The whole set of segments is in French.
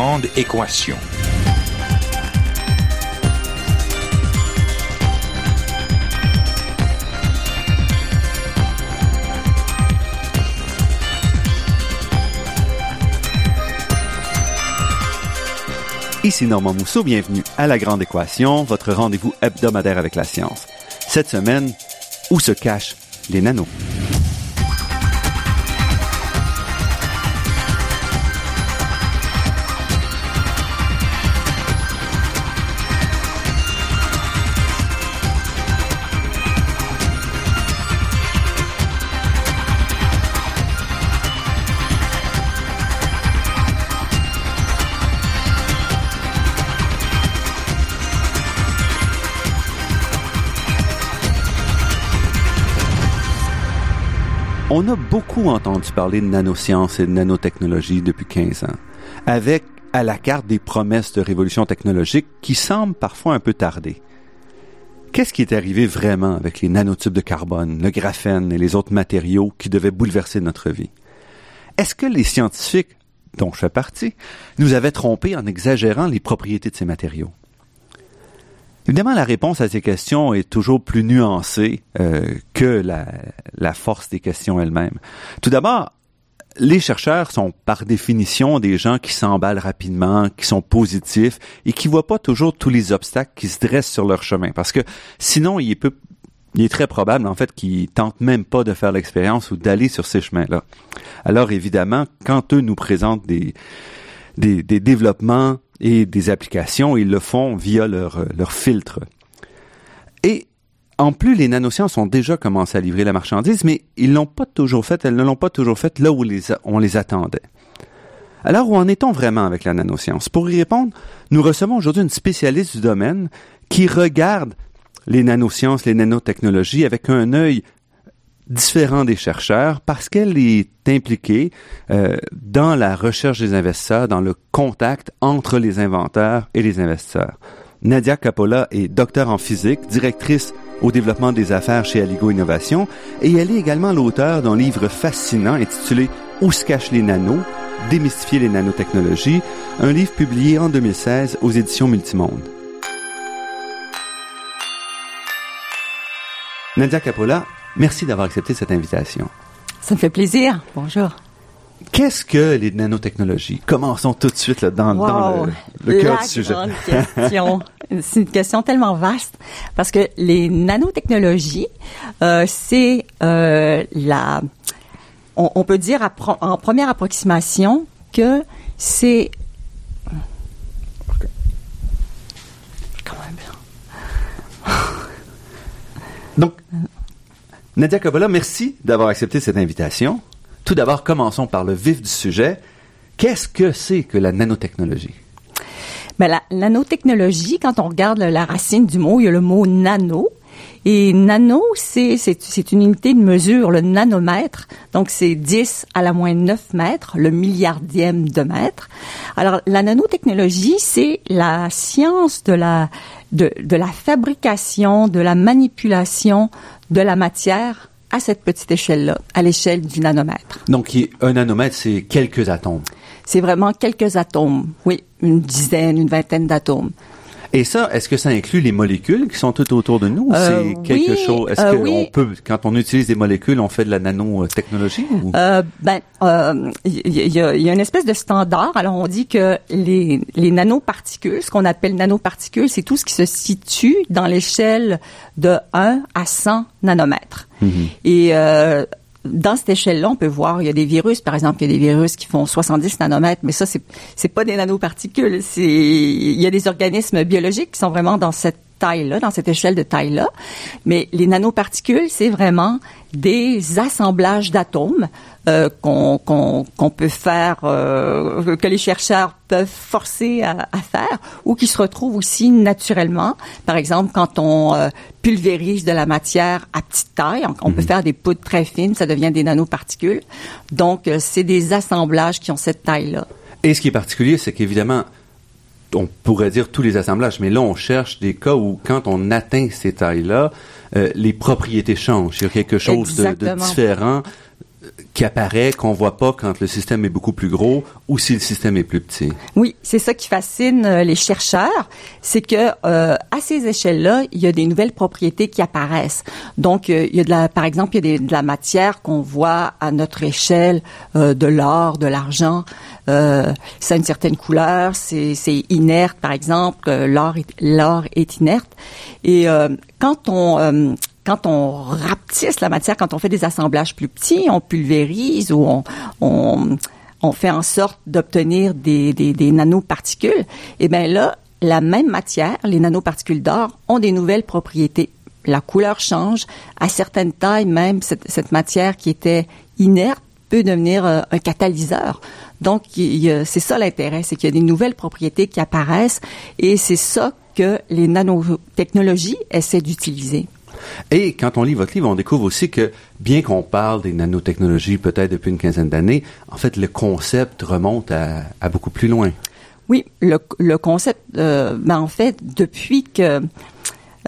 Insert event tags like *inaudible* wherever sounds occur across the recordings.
Grande équation. Ici Normand Mousseau, bienvenue à La Grande Équation, votre rendez-vous hebdomadaire avec la science. Cette semaine, où se cachent les nanos? Beaucoup entendu parler de nanosciences et de nanotechnologie depuis 15 ans, avec à la carte des promesses de révolution technologique qui semblent parfois un peu tarder. Qu'est-ce qui est arrivé vraiment avec les nanotubes de carbone, le graphène et les autres matériaux qui devaient bouleverser notre vie? Est-ce que les scientifiques, dont je fais partie, nous avaient trompés en exagérant les propriétés de ces matériaux? Évidemment, la réponse à ces questions est toujours plus nuancée euh, que la, force des questions elles-mêmes. Tout d'abord, les chercheurs sont par définition des gens qui s'emballent rapidement, qui sont positifs et qui voient pas toujours tous les obstacles qui se dressent sur leur chemin. Parce que sinon, il il est très probable, en fait, qu'ils tentent même pas de faire l'expérience ou d'aller sur ces chemins-là. Alors, évidemment, quand eux nous présentent des, des, développements et des applications, ils le font via leur, leur filtre. Et en plus, les nanosciences ont déjà commencé à livrer la marchandise, mais ils l'ont pas toujours fait, elles ne l'ont pas toujours fait là où on les attendait. Alors, où en est-on vraiment avec la nanoscience? Pour y répondre, nous recevons aujourd'hui une spécialiste du domaine qui regarde les nanosciences, les nanotechnologies avec un œil différent des chercheurs parce qu'elle est impliquée euh, dans la recherche des investisseurs, dans le contact entre les inventeurs et les investisseurs. Nadia Capola est docteur en physique, directrice au développement des affaires chez Aligo Innovation et elle est également l'auteur d'un livre fascinant intitulé Où se cachent les nanos? Démystifier les nanotechnologies, un livre publié en 2016 aux éditions Multimonde. Nadia Capola, merci d'avoir accepté cette invitation. Ça me fait plaisir. Bonjour. Qu'est-ce que les nanotechnologies? Commençons tout de suite là, dans, wow. dans le, le cœur du sujet? *laughs* C'est une question tellement vaste parce que les nanotechnologies, euh, c'est euh, la, on, on, peut dire en première approximation que c'est quand même bien. Donc, Nadia Kovala, merci d'avoir accepté cette invitation. Tout d'abord, commençons par le vif du sujet. Qu'est-ce que c'est que la nanotechnologie? Ben, la, la nanotechnologie, quand on regarde la racine du mot, il y a le mot nano. Et nano, c'est, une unité de mesure, le nanomètre. Donc, c'est 10 à la moins 9 mètres, le milliardième de mètre. Alors, la nanotechnologie, c'est la science de la, de, de la fabrication, de la manipulation de la matière à cette petite échelle-là, à l'échelle du nanomètre. Donc, un nanomètre, c'est quelques atomes. C'est vraiment quelques atomes, oui, une dizaine, une vingtaine d'atomes. Et ça, est-ce que ça inclut les molécules qui sont tout autour de nous? Euh, c'est quelque oui, chose. Est-ce euh, qu'on oui. peut, quand on utilise des molécules, on fait de la nanotechnologie? Ou? Euh, ben, il y, y, a, y, a une espèce de standard. Alors, on dit que les, les nanoparticules, ce qu'on appelle nanoparticules, c'est tout ce qui se situe dans l'échelle de 1 à 100 nanomètres. Mm-hmm. Et euh, dans cette échelle-là, on peut voir, il y a des virus, par exemple, il y a des virus qui font 70 nanomètres, mais ça, c'est, c'est pas des nanoparticules. C'est, il y a des organismes biologiques qui sont vraiment dans cette taille-là, dans cette échelle de taille-là. Mais les nanoparticules, c'est vraiment des assemblages d'atomes euh, qu'on, peut faire, euh, que les chercheurs peuvent forcer à, à, faire, ou qui se retrouvent aussi naturellement. Par exemple, quand on euh, pulvérise de la matière à petite taille, on, peut faire des poudres très fines, ça devient des nanoparticules. Donc, c'est des assemblages qui ont cette taille-là. Et ce qui est particulier, c'est qu'évidemment, on pourrait dire tous les assemblages, mais là, on cherche des cas où, quand on atteint ces tailles-là, euh, les propriétés changent. Il y a quelque chose de, de, différent qui apparaît qu'on voit pas quand le système est beaucoup plus gros ou si le système est plus petit. Oui, c'est ça qui fascine euh, les chercheurs, c'est que euh, à ces échelles-là, il y a des nouvelles propriétés qui apparaissent. Donc, euh, il y a de la, par exemple, il y a de la matière qu'on voit à notre échelle, de l'or, de l'argent. ça a une certaine couleur, c'est inerte, par exemple. l'or l'or est inerte. Et quand on quand on rapetisse la matière, quand on fait des assemblages plus petits, on pulvérise ou on, fait en sorte d'obtenir des, nanoparticules, et eh bien là, la même matière, les nanoparticules d'or, ont des nouvelles propriétés. La couleur change. À certaines tailles, même, cette, cette matière qui était inerte peut devenir euh, un catalyseur. Donc, c'est ça l'intérêt, c'est qu'il y a des nouvelles propriétés qui apparaissent et c'est ça que les nanotechnologies essaient d'utiliser. Et quand on lit votre livre, on découvre aussi que bien qu'on parle des nanotechnologies peut-être depuis une quinzaine d'années, en fait, le concept remonte à, beaucoup plus loin. Oui, le, concept, euh, ben en fait, depuis que,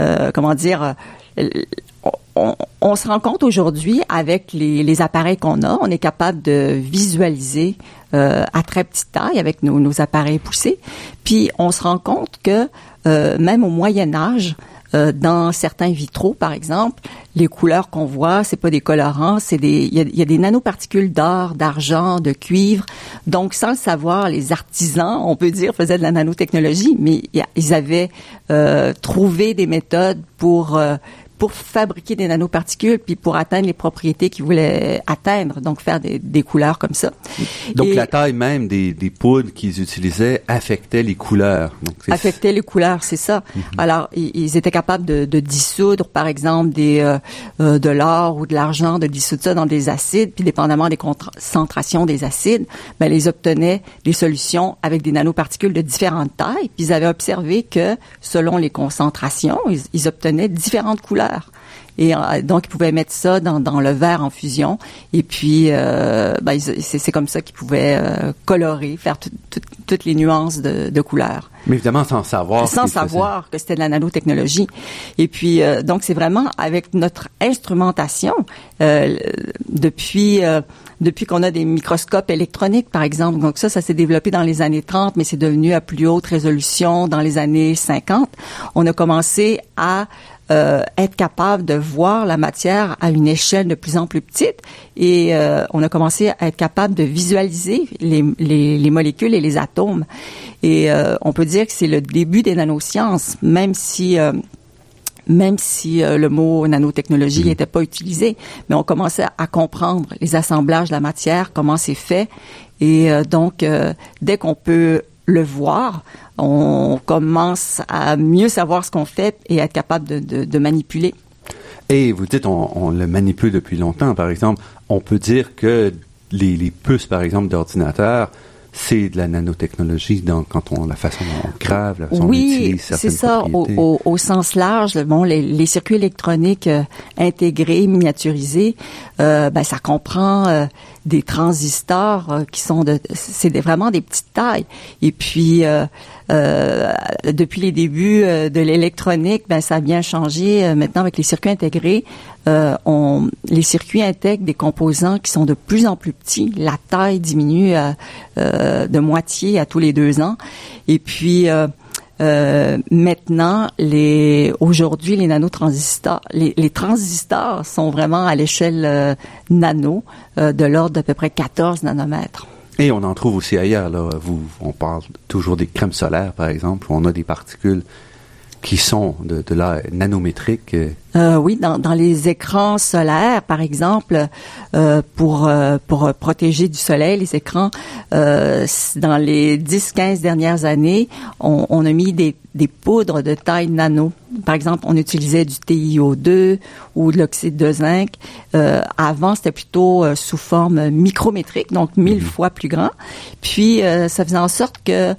euh, comment dire, euh, on, se rend compte aujourd'hui avec les, appareils qu'on a, on est capable de visualiser à très petite taille avec nos, nos, appareils poussés. Puis on se rend compte que même au Moyen Âge, euh, dans certains vitraux, par exemple, les couleurs qu'on voit, c'est pas des colorants, c'est des, il y a, des nanoparticules d'or, d'argent, de cuivre. Donc, sans le savoir, les artisans, on peut dire, faisaient de la nanotechnologie, mais ils avaient euh, trouvé des méthodes pour euh, pour fabriquer des nanoparticules puis pour atteindre les propriétés qu'ils voulaient atteindre, donc faire des, des couleurs comme ça. Donc la taille même des, des poudres qu'ils utilisaient affectait les couleurs. Donc, affectait les couleurs, c'est ça. Mhm. Alors ils, étaient capables de, de, dissoudre, par exemple, des euh, euh, de l'or ou de l'argent, de dissoudre ça dans des acides, puis dépendamment des concentrations des acides, ben ils obtenaient des solutions avec des nanoparticules de différentes tailles. Puis ils avaient observé que selon les concentrations, ils obtenaient différentes couleurs. Et euh, donc, ils pouvaient mettre ça dans, dans le verre en fusion. Et puis, euh, ben, c'est comme ça qu'ils pouvaient euh, colorer, faire toutes les nuances de, de couleurs. Mais évidemment, sans savoir. Sans savoir que c'était de la nanotechnologie. Et puis, euh, donc, c'est vraiment avec notre instrumentation, euh, depuis depuis qu'on a des microscopes électroniques, par exemple. Donc ça, ça s'est développé dans les années 30, mais c'est devenu à plus haute résolution dans les années 50. On a commencé à euh, être capable de voir la matière à une échelle de plus en plus petite et euh, on a commencé à être capable de visualiser les, les, les molécules et les atomes. Et euh, on peut dire que c'est le début des nanosciences, même si même si le mot nanotechnologie n'était mm. pas utilisé, mais on commençait à comprendre les assemblages de la matière, comment c'est fait. Et donc, dès qu'on peut le voir, on commence à mieux savoir ce qu'on fait et être capable de, manipuler. Et vous dites, on, le manipule depuis longtemps, par exemple. On peut dire que les, les puces, par exemple, d'ordinateur, c'est de la nanotechnologie dans, quand on la façon dont on grave, la façon oui, c'est ça. Au, au, sens large, bon, les, les circuits électroniques euh, intégrés, miniaturisés, euh, ben, ça comprend euh, des transistors euh, qui sont de, c'est vraiment des petites tailles. Et puis euh, depuis les débuts euh, de l'électronique, ben ça a bien changé. Euh, maintenant, avec les circuits intégrés, on, les circuits intègrent des composants qui sont de plus en plus petits. La taille diminue de moitié à tous les deux ans. Et puis maintenant, les aujourd'hui les nanotransistors, les, les transistors sont vraiment à l'échelle nano de l'ordre d'à peu près 14 nanomètres. Et on en trouve aussi ailleurs. Vous, on parle toujours des crèmes solaires, par exemple. Où on a des particules qui sont de, de la nanométrique. Euh, oui, dans, dans, les écrans solaires, par exemple, euh, pour euh, pour protéger du soleil les écrans, euh, dans les 10-15 dernières années, on, on, a mis des, des poudres de taille nano. Par exemple, on utilisait du TiO2 ou de l'oxyde de zinc. Euh, avant, c'était plutôt euh, sous forme micrométrique, donc mille mhm. fois plus grand. Puis, euh, ça faisait en sorte que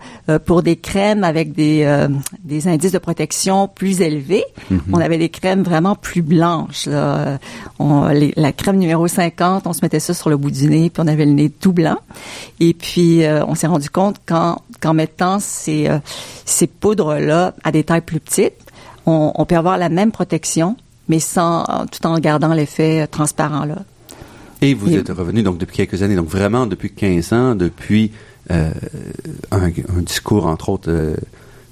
pour des crèmes avec des, des indices de protection plus élevés, mhm. on avait des crèmes vraiment plus blanches. On, la crème numéro 50, on se mettait ça sur le bout du nez, puis on avait le nez tout blanc. Et puis, on s'est rendu compte qu'en qu'en mettant ces, ces poudres-là à des tailles plus petites, on, peut avoir la même protection, mais sans tout en gardant l'effet transparent là. Et vous êtes revenu donc depuis quelques années, donc vraiment depuis 15 ans, depuis euh, un, un, discours entre autres euh,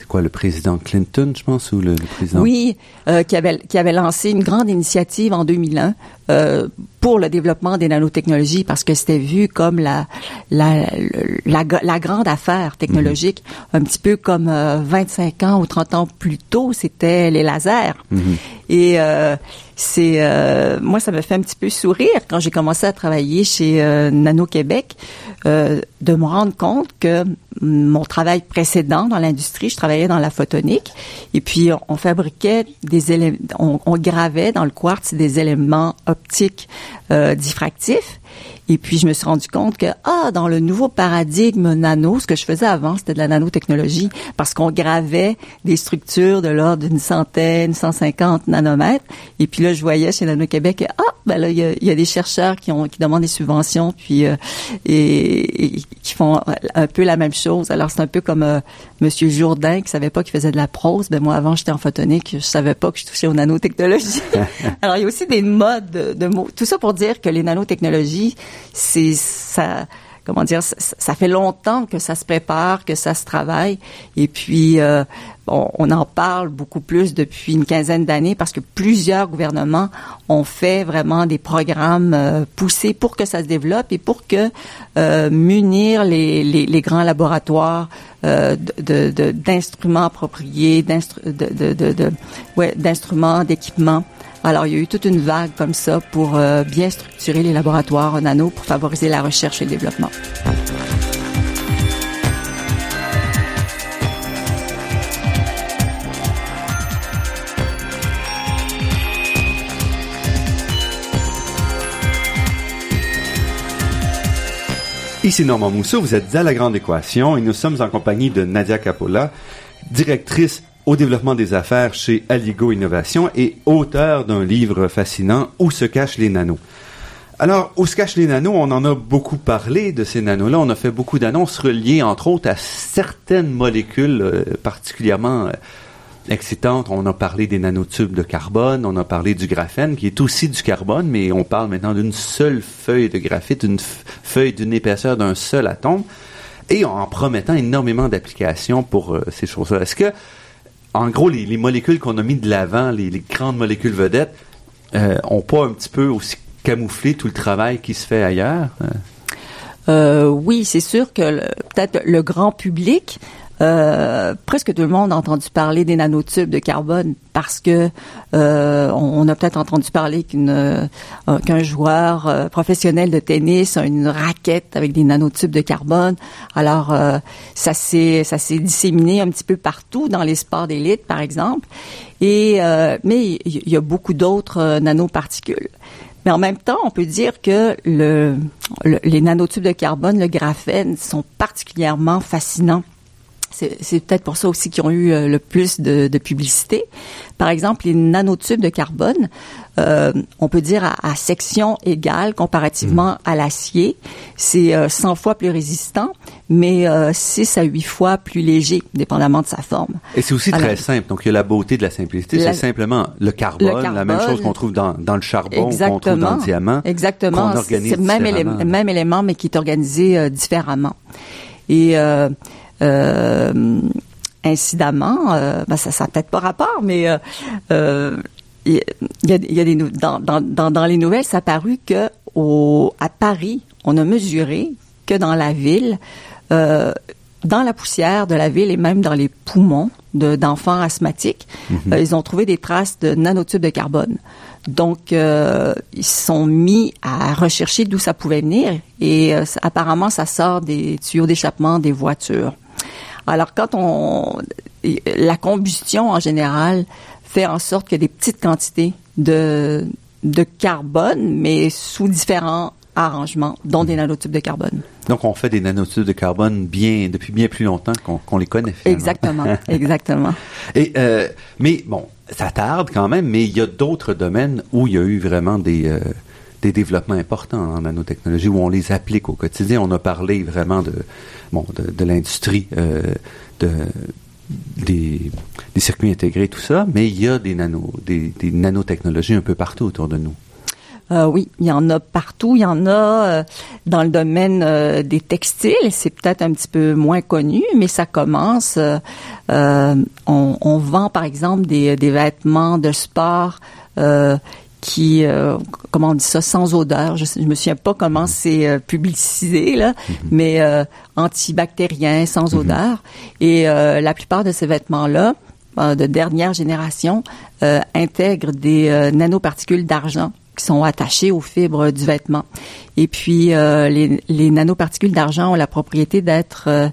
quoi, le président Clinton, je pense, ou le, président? Oui, euh, qui, avait, qui avait lancé une grande initiative en 2001 euh, pour le développement des nanotechnologies parce que c'était vu comme la, la, la, la grande affaire technologique, mm-hmm. un petit peu comme 25 euh, ans ou 30 ans plus tôt, c'était les lasers. Mm-hmm. Et euh, c'est euh, moi ça me fait un petit peu sourire quand j'ai commencé à travailler chez euh, Nano Québec euh, de me rendre compte que mon travail précédent dans l'industrie, je travaillais dans la photonique. Et puis on, fabriquait des éléments, on, on, gravait dans le quartz des éléments optiques diffractifs et puis, je me suis rendu compte que, ah, dans le nouveau paradigme nano, ce que je faisais avant, c'était de la nanotechnologie, parce qu'on gravait des structures de l'ordre d'une centaine, 150 nanomètres. Et puis là, je voyais chez Nano-Québec, ah, ben là, il y a, des chercheurs qui, ont, qui demandent des subventions, puis euh, et, qui font un peu la même chose. Alors, c'est un peu comme euh, Monsieur Jourdain qui savait pas qu'il faisait de la prose. Ben moi, avant, j'étais en photonique, je savais pas que je touchais aux nanotechnologies. *laughs* Alors, il y a aussi des modes de, de mots. Tout ça pour dire que les nanotechnologies, c'est ça comment dire, ça, fait longtemps que ça se prépare, que ça se travaille, et puis euh, on, en parle beaucoup plus depuis une quinzaine d'années parce que plusieurs gouvernements ont fait vraiment des programmes euh, poussés pour que ça se développe et pour que euh, munir les, les, grands laboratoires d'instruments appropriés, d'instruments, d'équipements alors, il y a eu toute une vague comme ça pour euh, bien structurer les laboratoires nano pour favoriser la recherche et le développement. Ici Normand Mousseau, vous êtes à La Grande Équation et nous sommes en compagnie de Nadia Capola, directrice au développement des affaires chez Aligo Innovation et auteur d'un livre fascinant Où se cachent les nanos. Alors, où se cachent les nanos, on en a beaucoup parlé de ces nanos-là. On a fait beaucoup d'annonces reliées, entre autres, à certaines molécules euh, particulièrement euh, excitantes. On a parlé des nanotubes de carbone, on a parlé du graphène, qui est aussi du carbone, mais on parle maintenant d'une seule feuille de graphite, une feuille d'une épaisseur d'un seul atome, et en promettant énormément d'applications pour euh, ces choses-là. Est-ce que en gros, les, molécules qu'on a mis de l'avant, les, grandes molécules vedettes, euh, ont pas un petit peu aussi camouflé tout le travail qui se fait ailleurs? Euh, oui, c'est sûr que peut-être le grand public euh, presque tout le monde a entendu parler des nanotubes de carbone parce que euh, on, a peut-être entendu parler qu'une euh, qu'un joueur professionnel de tennis a une raquette avec des nanotubes de carbone. Alors ça s'est ça s'est disséminé un petit peu partout dans les sports d'élite par exemple. Et mais il y a beaucoup d'autres nanoparticules. Mais en même temps, on peut dire que le, les nanotubes de carbone, le graphène, sont particulièrement fascinants c'est peut-être pour ça aussi qu'ils ont eu euh, le plus de, de, publicité. Par exemple, les nanotubes de carbone, euh, on peut dire à, section égale comparativement mm. à l'acier, c'est 100 euh, fois plus résistant, mais 6 à 8 fois plus léger, dépendamment de sa forme. Et c'est aussi très simple. Donc, il y a la beauté de la simplicité. C'est simplement le carbone, la même chose qu'on trouve dans, dans le charbon, qu'on trouve dans le diamant. Exactement. C'est le même, élément, même élément, mais qui est organisé différemment. Et incidemment, euh, ben ça n'a peut-être pas rapport, mais euh, il y, a, y a des dans, dans, dans les nouvelles, ça a paru que au, à Paris, on a mesuré que dans la ville, euh, dans la poussière de la ville et même dans les poumons d'enfants asthmatiques, mhm. ils ont trouvé des traces de nanotubes de carbone. Donc, euh, ils se sont mis à rechercher d'où ça pouvait venir et apparemment, ça sort des tuyaux d'échappement des voitures. Alors quand on la combustion en général fait en sorte qu'il y a des petites quantités de de carbone, mais sous différents arrangements, dont des nanotubes de carbone. Donc, on fait des nanotubes de carbone bien depuis bien plus longtemps qu'on les connaît. Exactement, *laughs* exactement. Et euh, mais bon, ça tarde quand même, mais il y a d'autres domaines où il y a eu vraiment des euh, des développements importants en nanotechnologie où on les applique au quotidien. On a parlé vraiment de bon, de, l'industrie, euh, de, des, circuits intégrés, tout ça, mais il y a des, nano, des, nanotechnologies un peu partout autour de nous. Euh, oui, il y en a partout. Il y en a euh, dans le domaine des textiles. C'est peut-être un petit peu moins connu, mais ça commence. On, on, vend par exemple des, des vêtements de sport qui, comment on dit ça, sans odeur. Je, je me souviens pas comment c'est publicisé là, mm-hmm. mais antibactérien, sans mm-hmm. odeur. Et la plupart de ces vêtements là de dernière génération intègrent des nanoparticules d'argent qui sont attachés aux fibres du vêtement. Et puis, euh, les, les, nanoparticules d'argent ont la propriété d'être euh,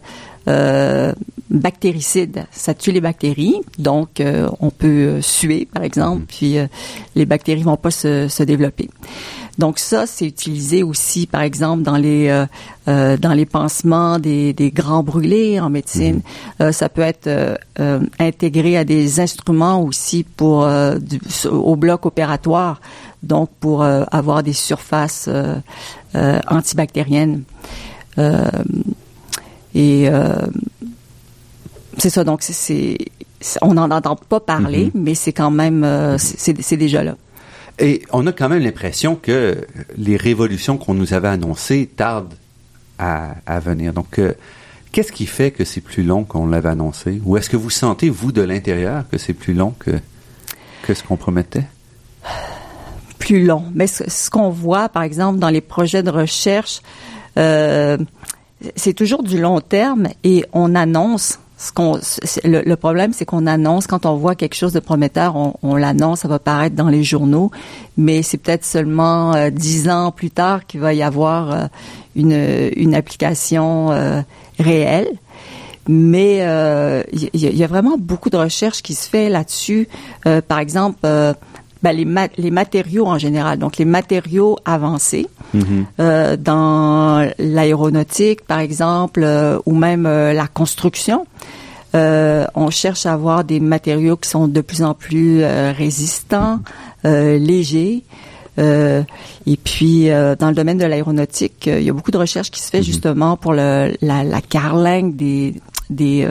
euh bactéricides. Ça tue les bactéries, donc euh, on peut suer, par exemple, mm-hmm. puis les bactéries vont pas se, se développer. Donc ça, c'est utilisé aussi, par exemple, dans les euh, dans les pansements des, des, grands brûlés en médecine. Mm-hmm. ça peut être intégré à des instruments aussi pour du, au bloc opératoire donc pour euh, avoir des surfaces euh, euh, antibactériennes. et c'est ça, donc c'est, on n'en entend pas parler, mm-hmm. mais c'est quand même, c'est déjà là. Et on a quand même l'impression que les révolutions qu'on nous avait annoncées tardent à, à venir. Donc, qu'est-ce qui fait que c'est plus long qu'on l'avait annoncé? Ou est-ce que vous sentez, vous, de l'intérieur, que c'est plus long que, que ce qu'on promettait? Plus long. Mais ce, qu'on voit, par exemple, dans les projets de recherche, euh, c'est toujours du long terme et on annonce le, problème c'est qu'on annonce quand on voit quelque chose de prometteur on, l'annonce ça va paraître dans les journaux mais c'est peut-être seulement euh, dix ans plus tard qu'il va y avoir euh, une, application réelle mais il y, a vraiment beaucoup de recherches qui se fait là-dessus par exemple ben, les, les matériaux en général, donc les matériaux avancés mm-hmm. euh, dans l'aéronautique, par exemple, euh, ou même euh, la construction. On cherche à avoir des matériaux qui sont de plus en plus résistants, légers. et puis, dans le domaine de l'aéronautique, il y a beaucoup de recherches qui se fait mm-hmm. justement pour le, la, la carlingue des des,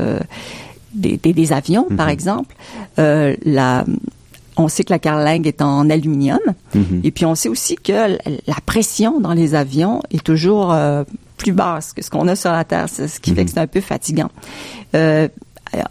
des, des, avions, par mm-hmm. exemple. la on sait que la carlingue est en aluminium. Mhm. Et puis on sait aussi que la pression dans les avions est toujours euh, plus basse que ce qu'on a sur la Terre, ce qui fait mhm. que c'est un peu fatigant. Euh,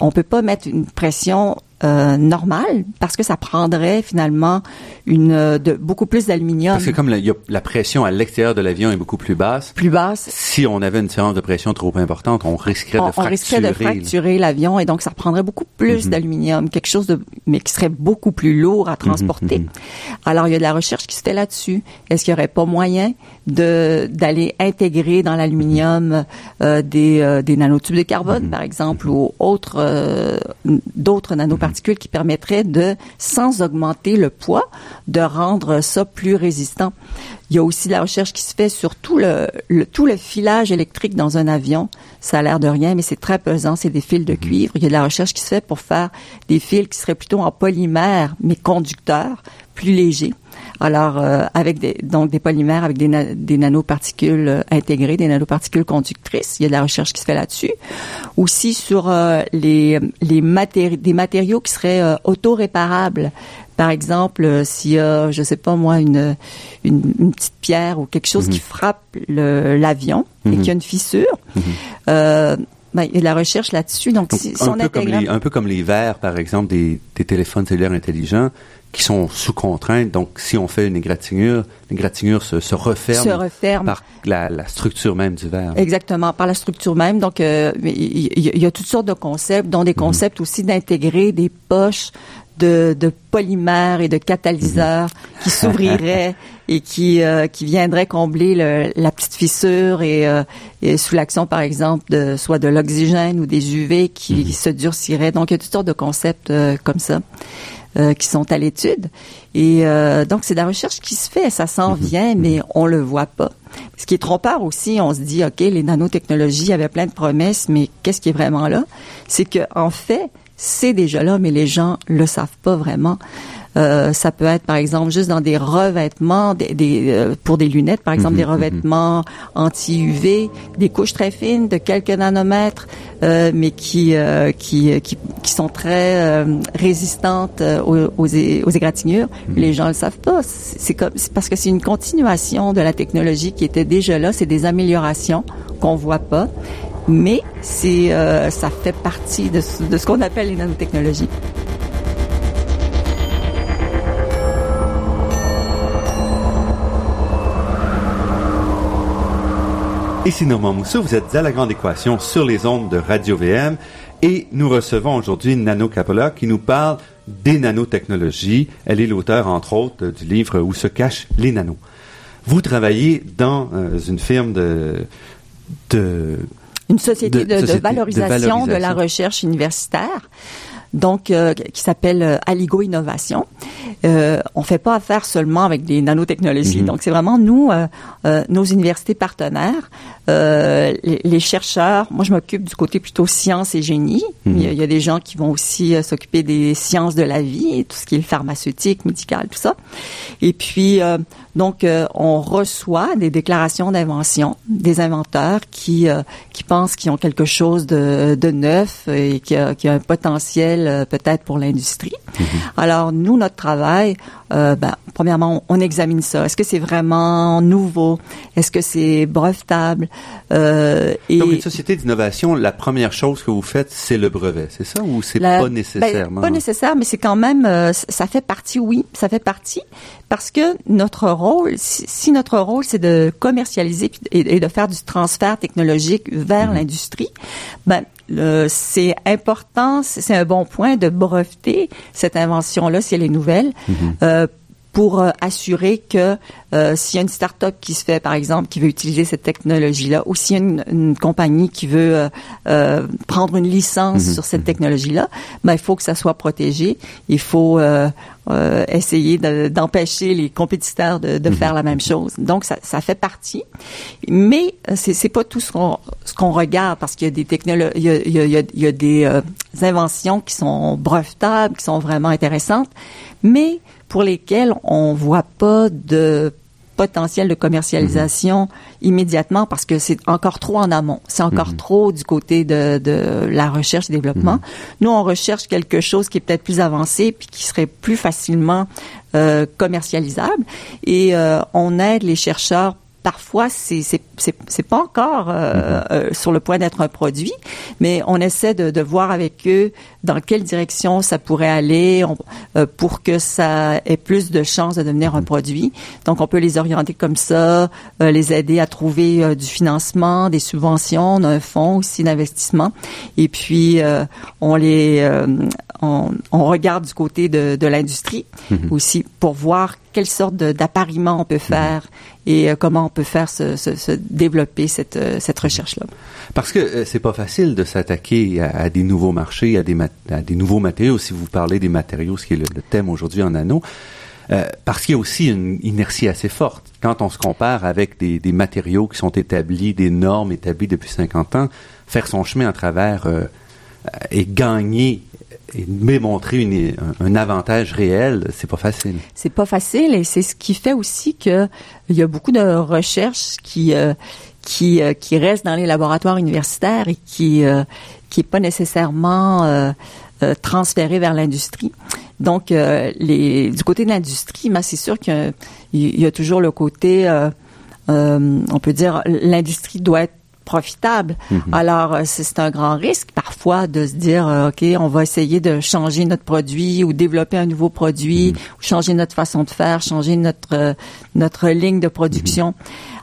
on peut pas mettre une pression euh, normal parce que ça prendrait finalement une euh, de beaucoup plus d'aluminium. Parce que comme la, la pression à l'extérieur de l'avion est beaucoup plus basse. Plus basse. Si on avait une différence de pression trop importante, on risquerait de fracturer. On risquerait de fracturer l'avion et donc ça prendrait beaucoup plus mhm. d'aluminium, quelque chose de mais qui serait beaucoup plus lourd à transporter. Mhm, mhm. Alors il y a de la recherche qui se fait là-dessus. Est-ce qu'il y aurait pas moyen de d'aller intégrer dans l'aluminium euh, des des nanotubes de carbone par exemple ou autres d'autres nanoparticules qui permettrait de, sans augmenter le poids, de rendre ça plus résistant. Il y a aussi la recherche qui se fait sur tout le, tout le filage électrique dans un avion. Ça a l'air de rien, mais c'est très pesant. C'est des fils de mhm. cuivre. Il y a de la recherche qui se fait pour faire des fils qui seraient plutôt en polymère, mais conducteurs, plus légers. Alors, euh, avec des, donc des polymères avec des, des nanoparticules euh, intégrées, des nanoparticules conductrices. Il y a de la recherche qui se fait là-dessus. Aussi sur euh, les, les matéri des matériaux qui seraient auto-réparables. Par exemple, s'il y a, je sais pas moi, une, une, une petite pierre ou quelque chose qui mhm. frappe l'avion et mhm. qui a une fissure, euh, ben, il y a de la recherche là-dessus. Donc, donc si, un, peu comme les, un peu comme les verres, par exemple, des, des téléphones cellulaires intelligents qui sont sous contrainte. Donc, si on fait une égratignure, l'égratignure se, se, referme, se referme par la, la, structure même du verre. Exactement, par la structure même. Donc, euh, il, y, a toutes sortes de concepts, dont des mhm. concepts aussi d'intégrer des poches de, de, polymères et de catalyseurs mhm. qui s'ouvriraient *laughs* et qui euh, qui viendraient combler le, la petite fissure et, euh, et sous l'action par exemple de soit de l'oxygène ou des UV qui, mhm. se durciraient. Donc il y a toutes sortes de concepts euh, comme ça. Euh, qui sont à l'étude. Et euh, donc, c'est de la recherche qui se fait, ça s'en mhm. vient, mais on le voit pas. Ce qui est trompeur aussi, on se dit, OK, les nanotechnologies avaient plein de promesses, mais qu'est-ce qui est vraiment là? C'est que en fait, c'est déjà là, mais les gens le savent pas vraiment. Euh, ça peut être, par exemple, juste dans des revêtements, des, des euh, pour des lunettes, par exemple, Mhm, des revêtements anti-UV, des couches très fines de quelques nanomètres, euh, mais qui, euh, qui, qui, qui sont très euh, résistantes euh, aux, aux, égratignures. Les gens le savent pas. C'est comme, parce que c'est une continuation de la technologie qui était déjà là. C'est des améliorations qu'on voit pas. Mais c'est, euh, ça fait partie de de ce qu'on appelle les nanotechnologies. Ici Normand Mousseau, vous êtes à la grande équation sur les ondes de Radio VM et nous recevons aujourd'hui Nano Capola qui nous parle des nanotechnologies. Elle est l'auteur, entre autres, du livre Où se cachent les nanos. Vous travaillez dans euh, une firme de, de Une société De- valorisation de, la recherche universitaire, donc euh, qui s'appelle euh, Aligo Innovation. Euh, on fait pas affaire seulement avec des nanotechnologies. Mhm. Donc c'est vraiment nous, euh, nos universités partenaires, les, les chercheurs. Moi, je m'occupe du côté plutôt sciences et génie. Mhm. il, y a, il y a des gens qui vont aussi s'occuper des sciences de la vie, tout ce qui est pharmaceutique, médical, tout ça. Et puis donc, on reçoit des déclarations d'invention des inventeurs qui qui pensent qu'ils ont quelque chose de, de neuf et qui a, qui a un potentiel peut-être pour l'industrie. Alors, nous, notre travail, euh, ben, premièrement, on, on examine ça. Est-ce que c'est vraiment nouveau? Est-ce que c'est brevetable? Euh, et Donc, une société d'innovation, la première chose que vous faites, c'est le brevet, c'est ça? Ou c'est pas ben, nécessairement? pas nécessaire, mais c'est quand même, euh, ça fait partie, oui, ça fait partie, parce que notre rôle, si, si notre rôle, c'est de commercialiser et, et de faire du transfert technologique vers Mhm. l'industrie, ben c'est important, c'est c'est un bon point de breveter cette invention-là si elle est nouvelle. Mhm. euh, pour euh, assurer que euh, s'il y a une start-up qui se fait, par exemple, qui veut utiliser cette technologie-là, ou s'il y a une, une compagnie qui veut euh, euh, prendre une licence Mhm. sur cette technologie-là, ben, il faut que ça soit protégé. Il faut euh, euh, essayer de- d'empêcher les compétiteurs de, de faire la même chose. Donc, ça, ça fait partie. Mais c'est pas tout ce qu'on regarde parce qu'il y a des technologies, il il il y a- il y a des euh, inventions qui sont brevetables, qui sont vraiment intéressantes, mais pour lesquelles on voit pas de potentiel de commercialisation immédiatement parce que c'est encore trop en amont. C'est encore trop du côté de, de la recherche et développement. Nous, on recherche quelque chose qui est peut-être plus avancé puis qui serait plus facilement euh, commercialisable et euh, on aide les chercheurs parfois c'est c'est pas encore euh, euh, sur le point d'être un produit, mais on essaie de, de voir avec eux dans quelle direction ça pourrait aller on- euh, pour que ça ait plus de chances de devenir un produit. Donc on peut les orienter comme ça, les aider à trouver du financement, des subventions, on a un fonds aussi d'investissement, et puis on les on, on regarde du côté de, de l'industrie aussi pour voir quelle sorte d'appariement on peut faire et euh, comment on peut faire se, se- se développer cette, euh, cette recherche-là. Parce que euh, c'est pas facile de s'attaquer à, à des nouveaux marchés, à des, mat- à des nouveaux matériaux. Si vous parlez des matériaux, ce qui est le, le thème aujourd'hui en anneau, euh, parce qu'il y a aussi une inertie assez forte. Quand on se compare avec des, des matériaux qui sont établis, des normes établies depuis 50 ans, faire son chemin à travers et gagner et démontrer une, un, avantage réel, c'est pas facile. C'est pas facile et c'est ce qui fait aussi que il y a beaucoup de recherches qui euh, qui euh, qui restent dans les laboratoires universitaires et qui euh, qui est pas nécessairement euh, euh, transférée vers l'industrie. Donc euh, les du côté de l'industrie, ben, c'est sûr qu'il y y a toujours le côté euh, euh, on peut dire l'industrie doit être profitable. Alors, euh, c'est c'est un grand risque parfois de se dire, euh, OK, on va essayer de changer notre produit ou développer un nouveau produit, ou changer notre façon de faire, changer notre euh, notre ligne de production.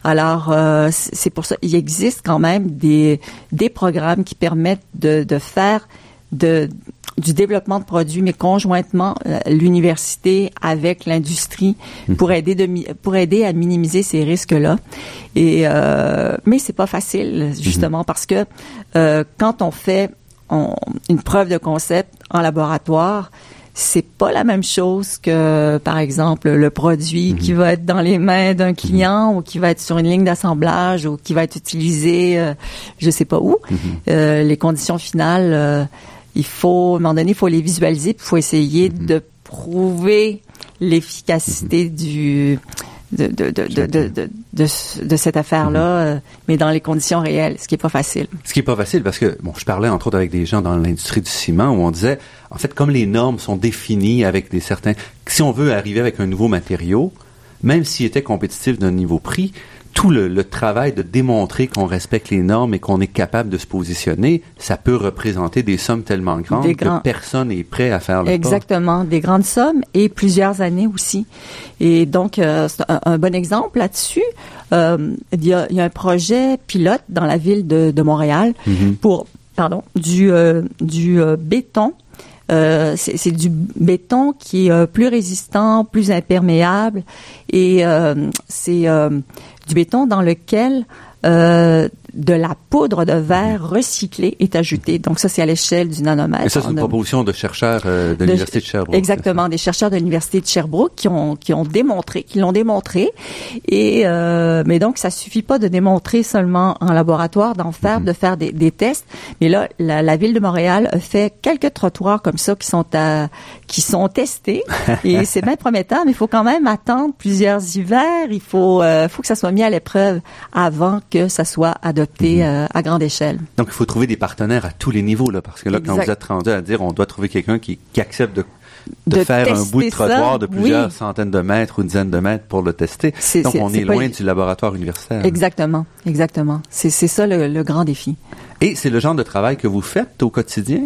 Alors, euh, c'est c'est pour ça, il existe quand même des des programmes qui permettent de, de faire de du développement de produits, mais conjointement euh, l'université avec l'industrie pour aider de, pour aider à minimiser ces risques-là. Et euh, mais c'est pas facile justement parce que euh, quand on fait on- une preuve de concept en laboratoire, c'est pas la même chose que, par exemple, le produit qui va être dans les mains d'un client ou qui va être sur une ligne d'assemblage ou qui va être utilisé, euh, je sais pas où. Euh, les conditions finales, euh, il faut, à un moment donné, il faut les visualiser, puis il faut essayer Mhm. de prouver l'efficacité du de, de, de, de, cette affaire-là, euh, mais dans les conditions réelles, ce qui est pas facile. Ce qui est pas facile parce que bon, je parlais entre autres avec des gens dans l'industrie du ciment où on disait en fait comme les normes sont définies avec des certains si on veut arriver avec un nouveau matériau, même s'il était compétitif d'un niveau prix, tout le, le travail de démontrer qu'on respecte les normes et qu'on est capable de se positionner, ça peut représenter des sommes tellement grandes Des grands- que personne n'est prêt à faire le. Exactement, des grandes sommes et plusieurs années aussi. Et donc, euh, c'est un, un bon exemple là-dessus. Euh, il, y a, il y a un projet pilote dans la ville de, de Montréal Mhm. pour, pardon, du, euh, du euh, béton. Euh, c'est c'est du béton qui est euh, plus résistant, plus imperméable, et euh, c'est béton dans lequel euh, de la poudre de verre recyclée est ajoutée. Donc ça, c'est à l'échelle du nanomètre. Et ça, c'est une proposition de chercheurs euh, de, l'Université de Sherbrooke. Exactement, des chercheurs de l'université de Sherbrooke qui ont qui ont démontré, qui l'ont démontré. Et euh, mais donc ça suffit pas de démontrer seulement en laboratoire, d'en faire, de faire des, des tests. Mais là, la, la ville de Montréal a fait quelques trottoirs comme ça qui sont à qui sont testés. *laughs* et c'est bien prometteur, mais il faut quand même attendre plusieurs hivers. Il faut euh, faut que ça soit mis à l'épreuve avant que ça soit adopté euh, à grande échelle. Donc, il faut trouver des partenaires à tous les niveaux, là, parce que là, quand vous êtes rendu à dire, on doit trouver quelqu'un qui, qui accepte de, de, De faire un bout de tester ça, trottoir de plusieurs oui. centaines de mètres ou une dizaine de mètres pour le tester. Donc, c'est- on est loin du laboratoire universitaire. Exactement, exactement. C'est ça le, le grand défi. Et c'est le genre de travail que vous faites au quotidien?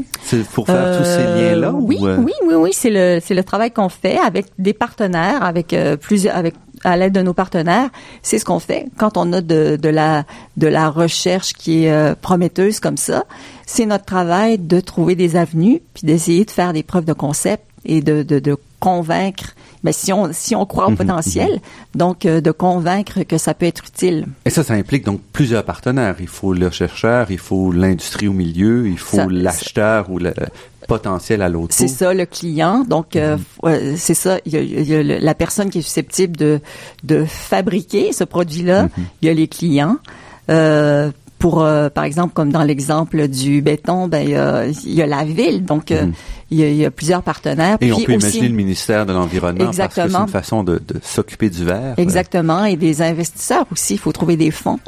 Pour faire tous ces Euh, liens-là? Oui, ou, euh, oui, oui, oui. C'est le le travail qu'on fait avec des partenaires, avec euh, plusieurs, avec à l'aide de nos partenaires. C'est ce qu'on fait quand on a de, de la de la recherche qui est euh, prometteuse comme ça. C'est notre travail de trouver des avenues puis d'essayer de faire des preuves de concept et de de, de convaincre. Mais si on si on croit au Mhm, potentiel, donc euh, de convaincre que ça peut être utile. Et ça, ça implique donc plusieurs partenaires. Il faut le chercheur, il faut l'industrie au milieu, il faut l'acheteur ou le potentiel à l'autre C'est ça le client. Donc euh, euh, c'est ça. Il y a, il y a la personne qui est susceptible de de fabriquer ce produit-là. Il y a les clients. Euh, pour euh, par exemple comme dans l'exemple du béton, ben il y a, il y a la ville. Donc euh, Mhm. il, y a, il y a plusieurs partenaires. Et on peut aussi- imaginer le ministère de l'Environnement parce que c'est une façon de, de s'occuper du verre. Exactement. Et des investisseurs aussi. Il faut trouver des fonds.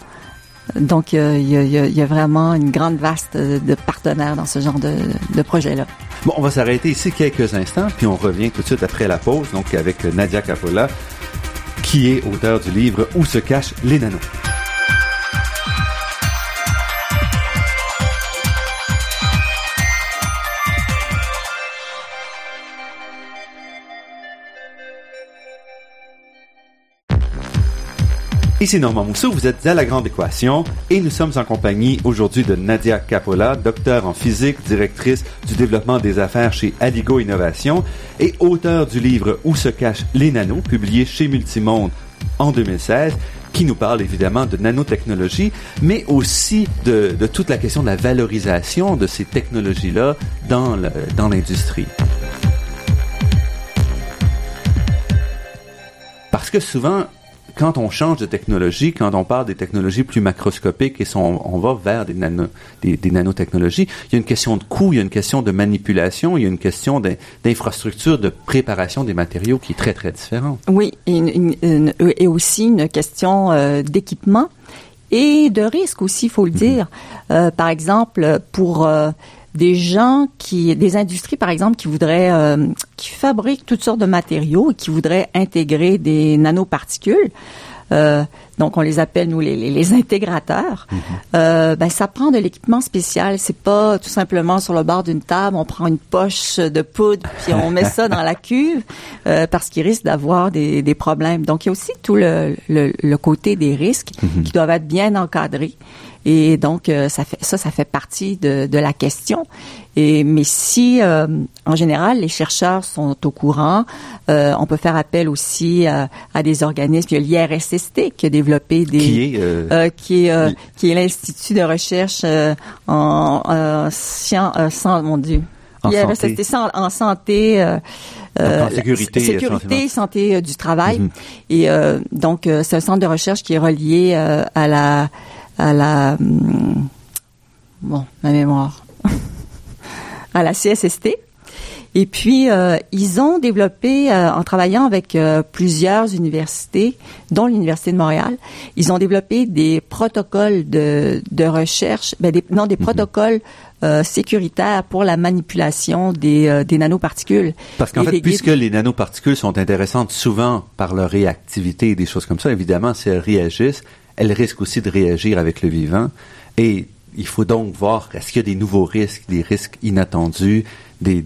Donc, il y a vraiment une grande vaste euh, de partenaires dans ce genre de, de projet-là. Bon, on va s'arrêter ici quelques instants, puis on revient tout de suite après la pause, donc avec Nadia Capola, qui est auteur du livre Où se cachent les nanos. Ici Normand Mousseau, vous êtes à La Grande Équation et nous sommes en compagnie aujourd'hui de Nadia Capola, docteur en physique, directrice du développement des affaires chez Aligo Innovation et auteur du livre Où se cachent les nanos, publié chez Multimonde en 2016, qui nous parle évidemment de nanotechnologie, mais aussi de, toute la question de la valorisation de ces technologies-là dans l'industrie. Parce que souvent, quand on change de technologie, quand on parle des technologies plus macroscopiques et on, va vers des, nano, des, des nanotechnologies, il y a une question de coût, il y a une question de manipulation, il y a une question d'in- d'infrastructure, de préparation des matériaux qui est très, très différente. Oui, et, une- une- une- et aussi une question euh, d'équipement et de risque aussi, il faut le dire. Euh, par exemple, pour euh, des gens qui, des industries par exemple qui voudraient, euh, qui fabriquent toutes sortes de matériaux et qui voudraient intégrer des nanoparticules. Euh, donc on les appelle nous les, les, les intégrateurs. Euh, ben ça prend de l'équipement spécial. C'est pas tout simplement sur le bord d'une table, on prend une poche de poudre puis on met ça dans la *laughs* cuve euh, parce qu'il risque d'avoir des, des problèmes. Donc il y a aussi tout le, le, le côté des risques qui doivent être bien encadrés. Et donc euh, ça fait ça ça fait partie de, de la question. Et mais si euh, en général les chercheurs sont au courant, euh, on peut faire appel aussi à, à des organismes. Il y a l'IRSST qui a développé des Qui est, euh, euh, qui est euh, qui est l'institut de recherche euh, en euh, science euh, sans mon dieu En santé. en, en santé euh, euh, En sécurité, sécurité santé euh, du travail Mhm. et euh, donc euh, c'est un centre de recherche qui est relié euh, à la à la bon ma mémoire *laughs* à la CSST. Et puis, euh, ils ont développé, euh, en travaillant avec euh, plusieurs universités, dont l'Université de Montréal, ils ont développé des protocoles de, de recherche, ben des, non, des mhm. protocoles sécuritaires pour la manipulation des, des nanoparticules. Parce qu'en fait, puisque les nanoparticules sont intéressantes souvent par leur réactivité et des choses comme ça, évidemment, si elles réagissent, elles risquent aussi de réagir avec le vivant. Et il faut donc voir, est-ce qu'il y a des nouveaux risques, des risques inattendus, des,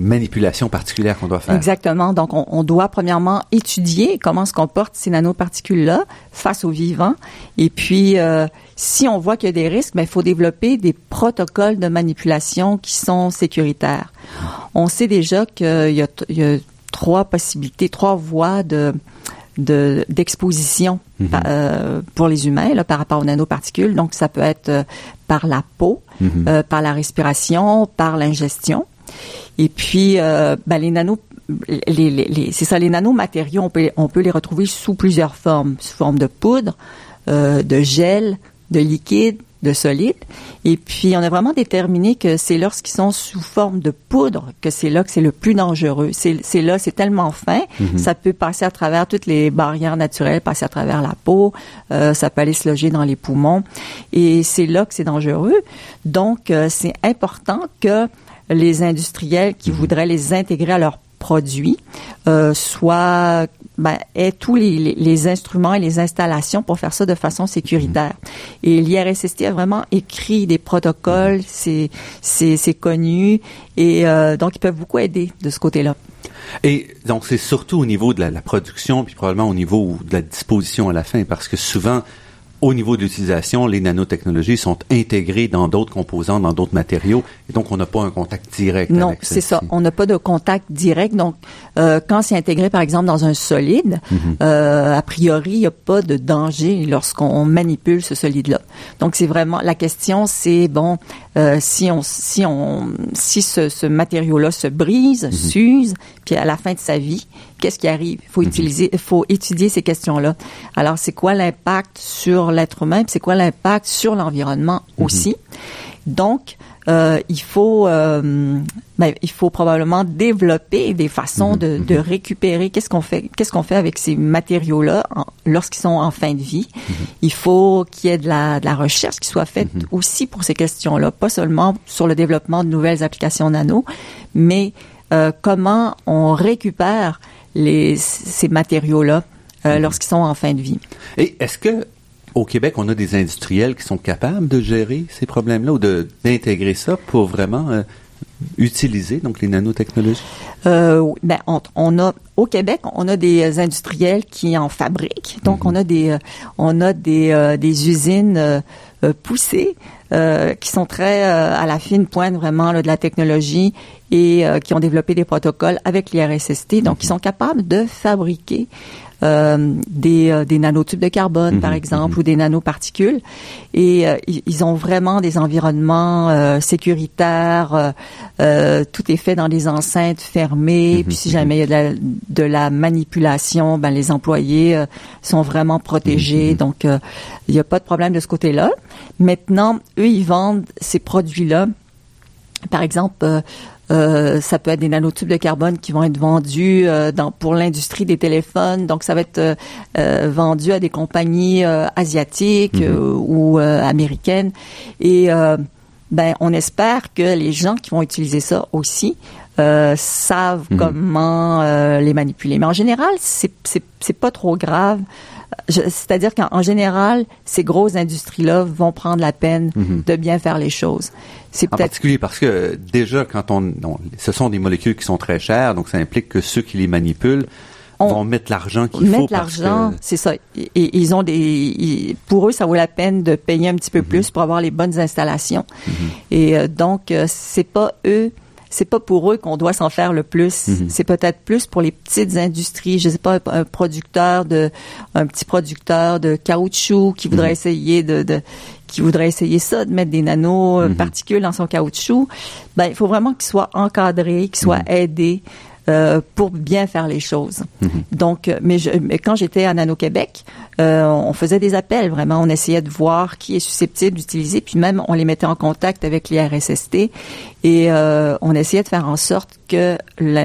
manipulations particulières qu'on doit faire? Exactement. Donc, on, doit premièrement étudier comment se comportent ces nanoparticules-là face aux vivants. Et puis, euh, si on voit qu'il y a des risques, ben, il faut développer des protocoles de manipulation qui sont sécuritaires. On sait déjà qu'il y a, trois possibilités, trois voies de d'exposition mhm. euh, pour les humains là, par rapport aux nanoparticules. Donc, ça peut être euh, par la peau, mhm. euh, par la respiration, par l'ingestion. Et puis, ben, les nanos, les, les, c'est ça, les nanomatériaux, on peut, on peut les retrouver sous plusieurs formes, sous forme de poudre, de gel, de liquide, de solide. Et puis, on a vraiment déterminé que c'est lorsqu'ils sont sous forme de poudre que c'est là que c'est le plus dangereux. C'est là, c'est tellement fin, mhm. ça peut passer à travers toutes les barrières naturelles, passer à travers la peau, euh, ça peut aller se loger dans les poumons. Et c'est là que c'est dangereux. Donc, euh, c'est important que les industriels qui mhm. voudraient les intégrer à leurs produits euh, soient ben, ait tous les, les, instruments et les installations pour faire ça de façon sécuritaire. Et l'IRSST a vraiment écrit des protocoles, c'est c'est connu et euh, donc ils peuvent beaucoup aider de ce côté-là. Et donc c'est surtout au niveau de la, la, production puis probablement au niveau de la disposition à la fin parce que souvent au niveau de l'utilisation, les nanotechnologies sont intégrées dans d'autres composants, dans d'autres matériaux, et donc on n'a pas un contact direct. Non, c'est ça. On n'a pas de contact direct. Donc, euh, quand c'est intégré, par exemple, dans un solide, mhm. euh, a priori, il n'y a pas de danger lorsqu'on manipule ce solide-là. Donc, c'est vraiment la question, c'est bon, euh, si on, si on, si ce, ce matériau-là se brise, mhm. s'use, puis à la fin de sa vie, qu'est-ce qui arrive Il faut mhm. utiliser, il faut étudier ces questions-là. Alors, c'est quoi l'impact sur l'être humain C'est quoi l'impact sur l'environnement mhm. aussi? Donc, euh, il faut, euh, ben, il faut probablement développer des façons mhm. de, de, récupérer. Qu'est-ce qu'on fait Qu'est-ce qu'on fait avec ces matériaux-là lorsqu'ils sont en fin de vie mhm. Il faut qu'il y ait de la, de la recherche qui soit faite mhm. aussi pour ces questions-là, pas seulement sur le développement de nouvelles applications nano, mais euh, comment on récupère les, ces matériaux-là euh, lorsqu'ils sont en fin de vie. Et est-ce que au Québec, on a des industriels qui sont capables de gérer ces problèmes-là ou d'intégrer ça pour vraiment euh, utiliser donc les nanotechnologies? Euh, ben, on, a au Québec, on a des industriels qui en fabriquent. Donc mhm. on a des on a des euh, des usines poussées qui sont très à la fine pointe vraiment de la technologie et qui ont développé des protocoles avec l'IRSST. Donc, ils mhm. sont capables de fabriquer euh, des, euh, des nanotubes de carbone, par mhm, exemple, mhm. ou des nanoparticules. Et euh, ils ont vraiment des environnements sécuritaires. tout est fait dans des enceintes fermées. Puis si jamais il y a de la, de la manipulation, ben les employés sont vraiment protégés. Donc il n'y a pas de problème de ce côté-là. Maintenant, eux, ils vendent ces produits-là. Par exemple, euh, ça peut être des nanotubes de carbone qui vont être vendus euh, dans, pour l'industrie des téléphones. Donc, ça va être euh, vendu à des compagnies asiatiques mhm. ou américaines. Et ben, on espère que les gens qui vont utiliser ça aussi savent mhm. comment les manipuler. Mais en général, c'est pas trop grave. C'est-à-dire qu'en général, ces grosses industries-là vont prendre la peine mhm. de bien faire les choses. C'est en particulier parce que déjà, quand on, ce sont des molécules qui sont très chères, donc ça implique que ceux qui les manipulent vont mettre l'argent qu'il faut. Mettre l'argent, c'est ça. Et, ils ont des, pour eux, ça vaut la peine de payer un petit peu mhm. plus pour avoir les bonnes installations. Et euh, donc, euh, c'est pas eux c'est pas pour eux qu'on doit s'en faire le plus. Mhm. C'est peut-être plus pour les petites industries. Je sais pas, un producteur de, un petit producteur de caoutchouc qui voudrait mhm. essayer de, de, qui voudrait essayer ça, de mettre des nanoparticules euh, mhm. dans son caoutchouc. Ben, il faut vraiment qu'il soit encadré, qu'il soit aidé. Euh, pour bien faire les choses. Mhm. Donc, mais, je, mais quand j'étais à Nano Québec, euh, on faisait des appels vraiment. On essayait de voir qui est susceptible d'utiliser, puis même on les mettait en contact avec les RSST et euh, on essayait de faire en sorte que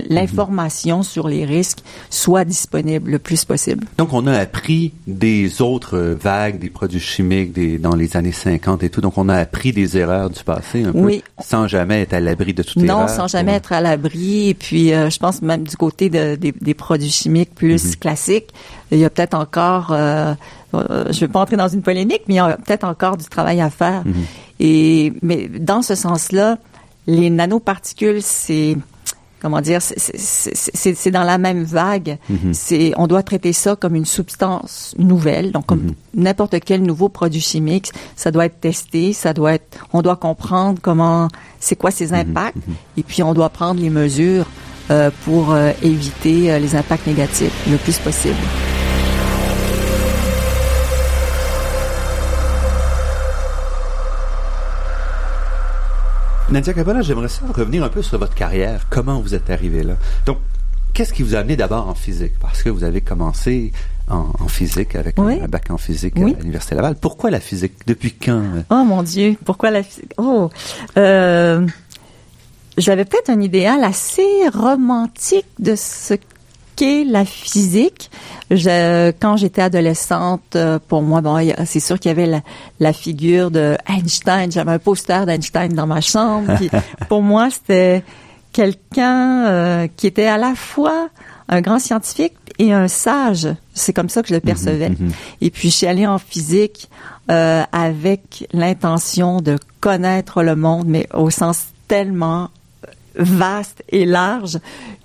l'information sur les risques soit disponible le plus possible. Donc, on a appris des autres vagues, des produits chimiques des, dans les années 50 et tout. Donc, on a appris des erreurs du passé un Oui. peu, sans jamais être à l'abri de toute Non, erreur. sans jamais être à l'abri. Et puis, euh, je pense même du côté de- des, des produits chimiques plus classiques, il y a peut-être encore, euh, euh, je ne vais pas entrer dans une polémique, mais il y a peut-être encore du travail à faire. Et mais dans ce sens-là, les nanoparticules, c'est comment dire, c'est- dans la même vague. C'est, on doit traiter ça comme une substance nouvelle, donc comme n'importe quel nouveau produit chimique, ça doit être testé, ça doit être, on doit comprendre comment, c'est quoi ses impacts, et puis on doit prendre les mesures euh, pour euh, éviter euh, les impacts négatifs le plus possible. Nadia Cabana, j'aimerais ça revenir un peu sur votre carrière. Comment vous êtes arrivé là? Donc, qu'est-ce qui vous a amené d'abord en physique? Parce que vous avez commencé en, en physique avec un- Oui. un, bac en physique Oui. à l'Université Laval. Pourquoi la physique? Depuis quand? Oh mon Dieu, pourquoi la physique? Oh, euh, j'avais peut-être un idéal assez romantique de ce la physique. Je, quand j'étais adolescente, euh, pour moi, bon, c'est sûr qu'il y avait la, la figure de Einstein. J'avais un poster d'Einstein dans ma chambre. puis *laughs* pour moi, c'était quelqu'un euh, qui était à la fois un grand scientifique et un sage. C'est comme ça que je le percevais. mhm. Et puis, je suis allée en physique euh, avec l'intention de connaître le monde, mais au sens tellement vaste et large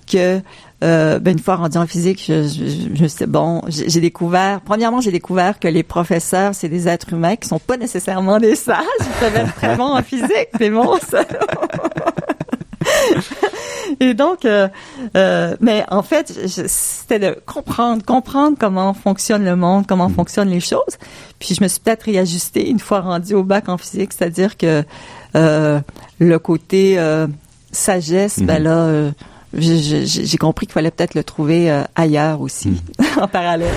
que euh, ben, une fois rendu en physique, je, je, je me suis dit, bon, j'ai découvert. Premièrement, j'ai découvert que les professeurs, c'est des êtres humains qui sont pas nécessairement des sages. Ils peuvent être très bons en physique, c'est bon ça. *laughs* Et donc, euh, euh, mais en fait, je- c'était de comprendre, comprendre comment fonctionne le monde, comment fonctionnent les choses. Puis je me suis peut-être réajustée une fois rendue au bac en physique, c'est-à-dire que euh, le côté euh, sagesse, ben là, euh, j'ai- compris qu'il fallait peut-être le trouver euh, ailleurs aussi, *laughs* en parallèle.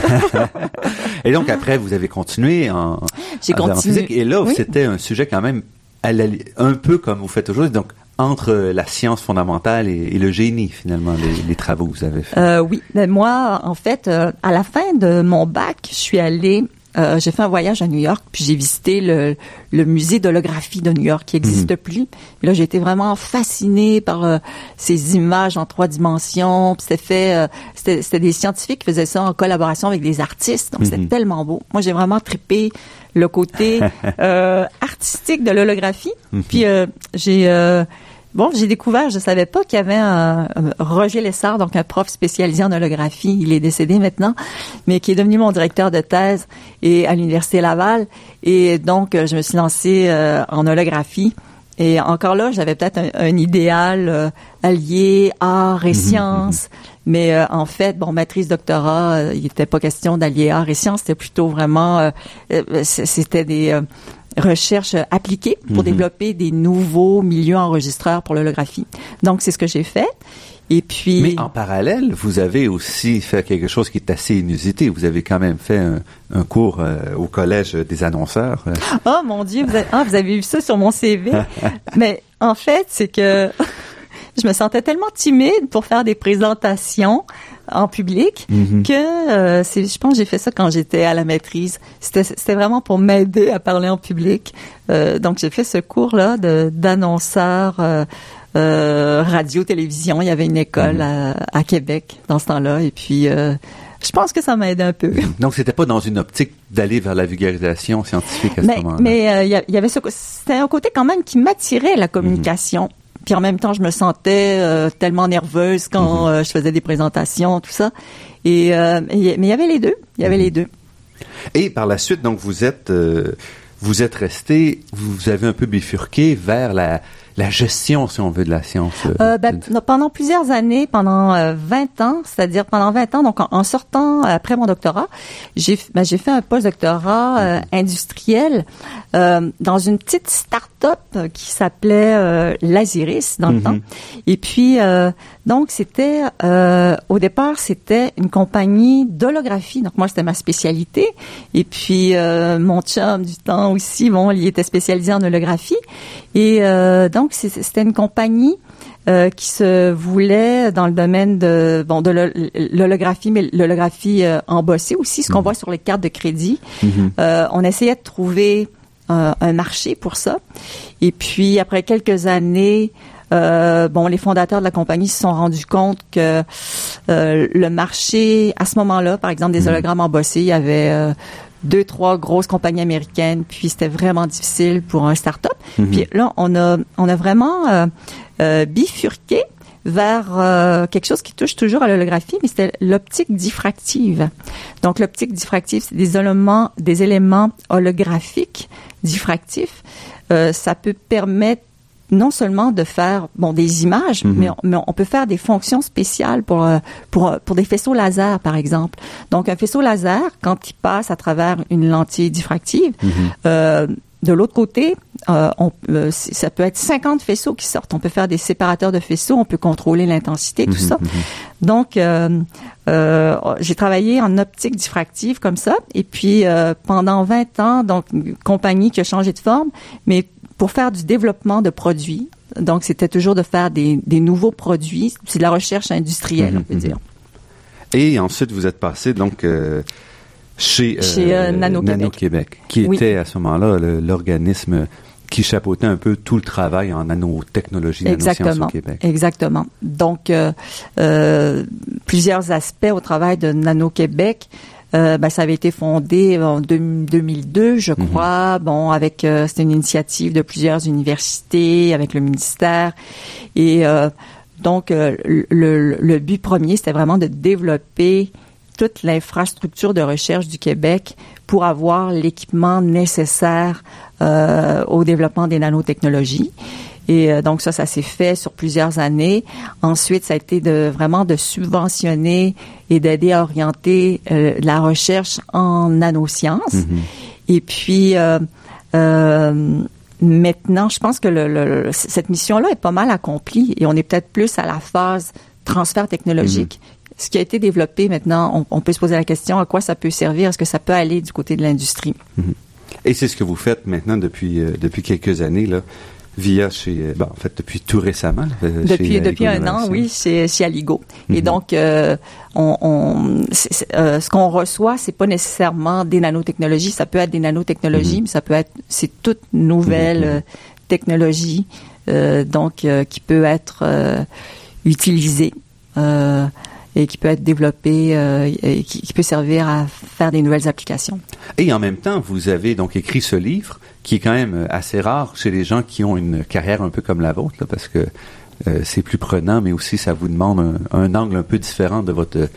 *laughs* Et donc, après, vous avez continué en, J'ai continué. physique. Et là, Oui. c'était un sujet quand même à la li- un peu comme vous faites aujourd'hui. Donc, entre la science fondamentale et, et le génie, finalement, les, les travaux que vous avez faits. Euh, oui, ben moi, en fait, euh, à la fin de mon bac, je suis allée, euh, j'ai fait un voyage à New York, puis j'ai visité le, le musée d'holographie de New York qui n'existe plus. Et là, j'ai été vraiment fascinée par euh, ces images en trois dimensions. Puis C'était fait, euh, c'était c'était des scientifiques qui faisaient ça en collaboration avec des artistes. Donc, c'était tellement beau. Moi, j'ai vraiment trippé le côté *laughs* euh, artistique de l'holographie. Puis euh, j'ai euh, Bon, j'ai découvert, je savais pas qu'il y avait un, un Roger Lessard, donc un prof spécialisé en holographie. Il est décédé maintenant, mais qui est devenu mon directeur de thèse et à l'université Laval. Et donc, euh, je me suis lancée euh, en holographie. Et encore là, j'avais peut-être un, un idéal euh, allié art et sciences, mais euh, en fait, bon, maîtrise doctorat, euh, il n'était pas question d'allier art et sciences, c'était plutôt vraiment, euh, c'était des euh, recherches appliquées pour développer des nouveaux milieux enregistreurs pour l'holographie. Donc, c'est ce que j'ai fait. Et puis, Mais en parallèle, vous avez aussi fait quelque chose qui est assez inusité. Vous avez quand même fait un, un cours euh, au collège des annonceurs. euh. Oh mon Dieu, vous avez, ah, vous avez vu ça sur mon CV. *laughs* Mais en fait, c'est que je me sentais tellement timide pour faire des présentations en public que euh, c'est, je pense que j'ai fait ça quand j'étais à la maîtrise. C'était, vraiment pour m'aider à parler en public. Euh, donc j'ai fait ce cours-là de, d'annonceur euh, radio, télévision. Il y avait une école à, à Québec dans ce temps-là. Et puis, je pense que ça m'a aidé un peu. *laughs* Donc, c'était pas dans une optique d'aller vers la vulgarisation scientifique à ce mais moment-là. mais euh, y il y avait ce c'était un côté quand même qui m'attirait la communication puis en même temps je me sentais euh, tellement nerveuse quand euh, je faisais des présentations tout ça. Et euh, et- mais il y avait les deux. Il y avait les deux. Et par la suite, donc, vous êtes, vous êtes resté, vous avez un peu bifurqué vers la, la gestion, si on veut, de la science. euh, Euh, ben, pendant plusieurs années, pendant euh, 20 ans, c'est-à-dire pendant 20 ans, donc en, en sortant euh, après mon doctorat, j'ai ben, j'ai fait un postdoctorat euh, industriel euh, dans une petite start-up euh, qui s'appelait euh, Laziris dans le temps. Et puis, euh, Donc, c'était, euh, au départ, c'était une compagnie d'holographie. Donc, moi, c'était ma spécialité. Et puis, euh, mon chum du temps aussi, bon, il était spécialisé en holographie. Et euh, donc, c'était une compagnie euh, qui se voulait dans le domaine de bon de l'holographie, mais l'holographie euh, embossée aussi, ce qu'on mhm. voit sur les cartes de crédit. Mhm. euh, on essayait de trouver euh, un marché pour ça. Et puis après quelques années, bon, les fondateurs de la compagnie se sont rendus compte que euh, le marché, à ce moment-là, par exemple, des mhm. hologrammes embossés, il y avait euh, deux, trois grosses compagnies américaines, puis c'était vraiment difficile pour un start-up. Mhm. Puis là, on a, on a vraiment euh, euh bifurqué vers euh, quelque chose qui touche toujours à l'holographie, mais c'était l'optique diffractive. Donc l'optique diffractive, c'est des éléments, des éléments holographiques diffractifs. Euh, ça peut permettre non seulement de faire bon des images, mhm. mais, on, mais, on, peut faire des fonctions spéciales pour euh, pour pour des faisceaux laser par exemple. Donc un faisceau laser quand il passe à travers une lentille diffractive, mhm. euh, de l'autre côté, euh, on, euh, ça peut être 50 faisceaux qui sortent. On peut faire des séparateurs de faisceaux, on peut contrôler l'intensité, tout mhm, ça. Donc, euh, j'ai travaillé en optique diffractive comme ça. Et puis, pendant 20 ans, donc, une compagnie qui a changé de forme, mais pour faire du développement de produits. Donc, c'était toujours de faire des, des nouveaux produits. C'est de la recherche industrielle, on peut mhm, dire. Mhm. Et ensuite, vous êtes passé donc euh, chez, euh, euh Nano-Québec, qui était à ce moment-là l'organisme qui chapeautait un peu tout le travail en nanotechnologie, nanosciences au Québec. Exactement. Donc, euh, euh, plusieurs aspects au travail de Nano-Québec. Euh, ben, ça avait été fondé en 2002, je mhm. crois. Bon, avec euh, c'était une initiative de plusieurs universités, avec le ministère, et euh, donc le, le, but premier, c'était vraiment de développer toute l'infrastructure de recherche du Québec pour avoir l'équipement nécessaire au développement des nanotechnologies. Et euh, donc ça, ça s'est fait sur plusieurs années. Ensuite, ça a été de vraiment de subventionner et d'aider à orienter euh, la recherche en nanosciences. Mm-hmm. Et puis euh, maintenant, je pense que le, cette mission-là est pas mal accomplie et on est peut-être plus à la phase transfert technologique. Mm-hmm. Ce qui a été développé maintenant, on, peut se poser la question à quoi ça peut servir, est-ce que ça peut aller du côté de l'industrie? Mm-hmm. Et c'est ce que vous faites maintenant depuis depuis quelques années là via chez, en fait, depuis tout récemment. Euh, depuis depuis un an, oui, chez, chez Aligo. Et mhm. donc, euh, on, on euh, ce qu'on reçoit, c'est pas nécessairement des nanotechnologies. Ça peut être des nanotechnologies, mhm. mais ça peut être, c'est toute nouvelle mhm. technologie, donc qui peut être utilisée et qui peut être développé euh, et qui, qui, peut servir à faire des nouvelles applications. Et en même temps, vous avez donc écrit ce livre qui est quand même assez rare chez les gens qui ont une carrière un peu comme la vôtre, là, parce que euh, c'est plus prenant, mais aussi ça vous demande un, un, angle un peu différent de votre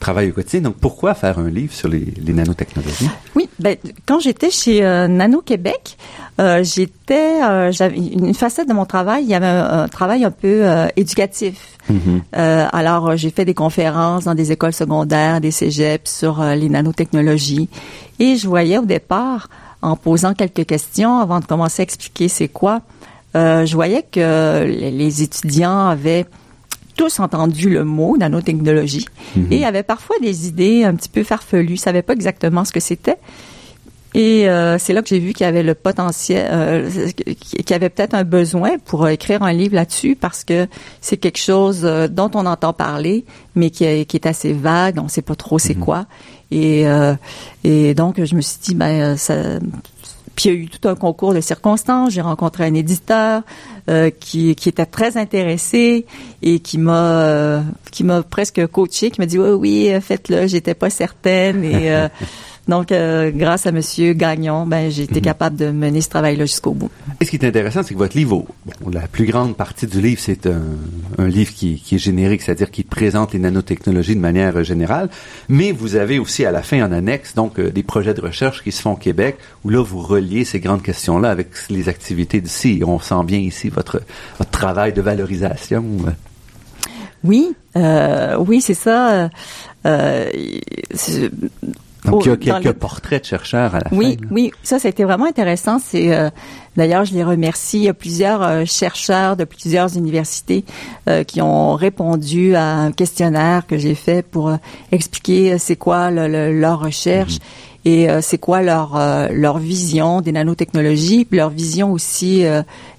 travail au quotidien. Donc, pourquoi faire un livre sur les, les nanotechnologies? Oui, ben, quand j'étais chez euh, Nano Québec, euh, j'étais, euh, j'avais une facette de mon travail, il y avait un, travail un peu euh, éducatif. Mm-hmm. alors, j'ai fait des conférences dans des écoles secondaires, des cégeps sur les nanotechnologies, et je voyais au départ, en posant quelques questions avant de commencer à expliquer c'est quoi, je voyais que les étudiants avaient tous entendu le mot nanotechnologie mm-hmm. et avaient parfois des idées un petit peu farfelues, savaient pas exactement ce que c'était. Et euh, c'est là que j'ai vu qu'il y avait le potentiel, euh, qu'il y avait peut-être un besoin pour écrire un livre là-dessus parce que c'est quelque chose euh, dont on entend parler, mais qui est, qui est assez vague, on ne sait pas trop c'est mhm. quoi. Et, et donc je me suis dit ben ça, puis il y a eu tout un concours de circonstances. J'ai rencontré un éditeur qui, qui était très intéressé et qui m'a qui m'a presque coaché, qui m'a dit oui oui faites-le. J'étais pas certaine et *laughs* Donc, euh, grâce à Monsieur Gagnon, ben, j'ai été mhm. capable de mener ce travail-là jusqu'au bout. Et ce qui est intéressant, c'est que votre livre, bon, la plus grande partie du livre, c'est un, un, livre qui, qui est générique, c'est-à-dire qui présente les nanotechnologies de manière générale, mais vous avez aussi à la fin en annexe, donc, euh, des projets de recherche qui se font au Québec, où là, vous reliez ces grandes questions-là avec les activités d'ici. On sent bien ici votre, votre travail de valorisation. Oui, euh, oui, c'est ça. Euh, Donc, il y a quelques portraits de chercheurs à la oui, fin. Oui, ça, c'était vraiment intéressant. C'est euh, D'ailleurs, je les remercie. Il y a plusieurs euh, chercheurs de plusieurs universités euh, qui ont répondu à un questionnaire que j'ai fait pour expliquer c'est quoi leur recherche. Et c'est quoi leur leur vision des nanotechnologies, puis leur vision aussi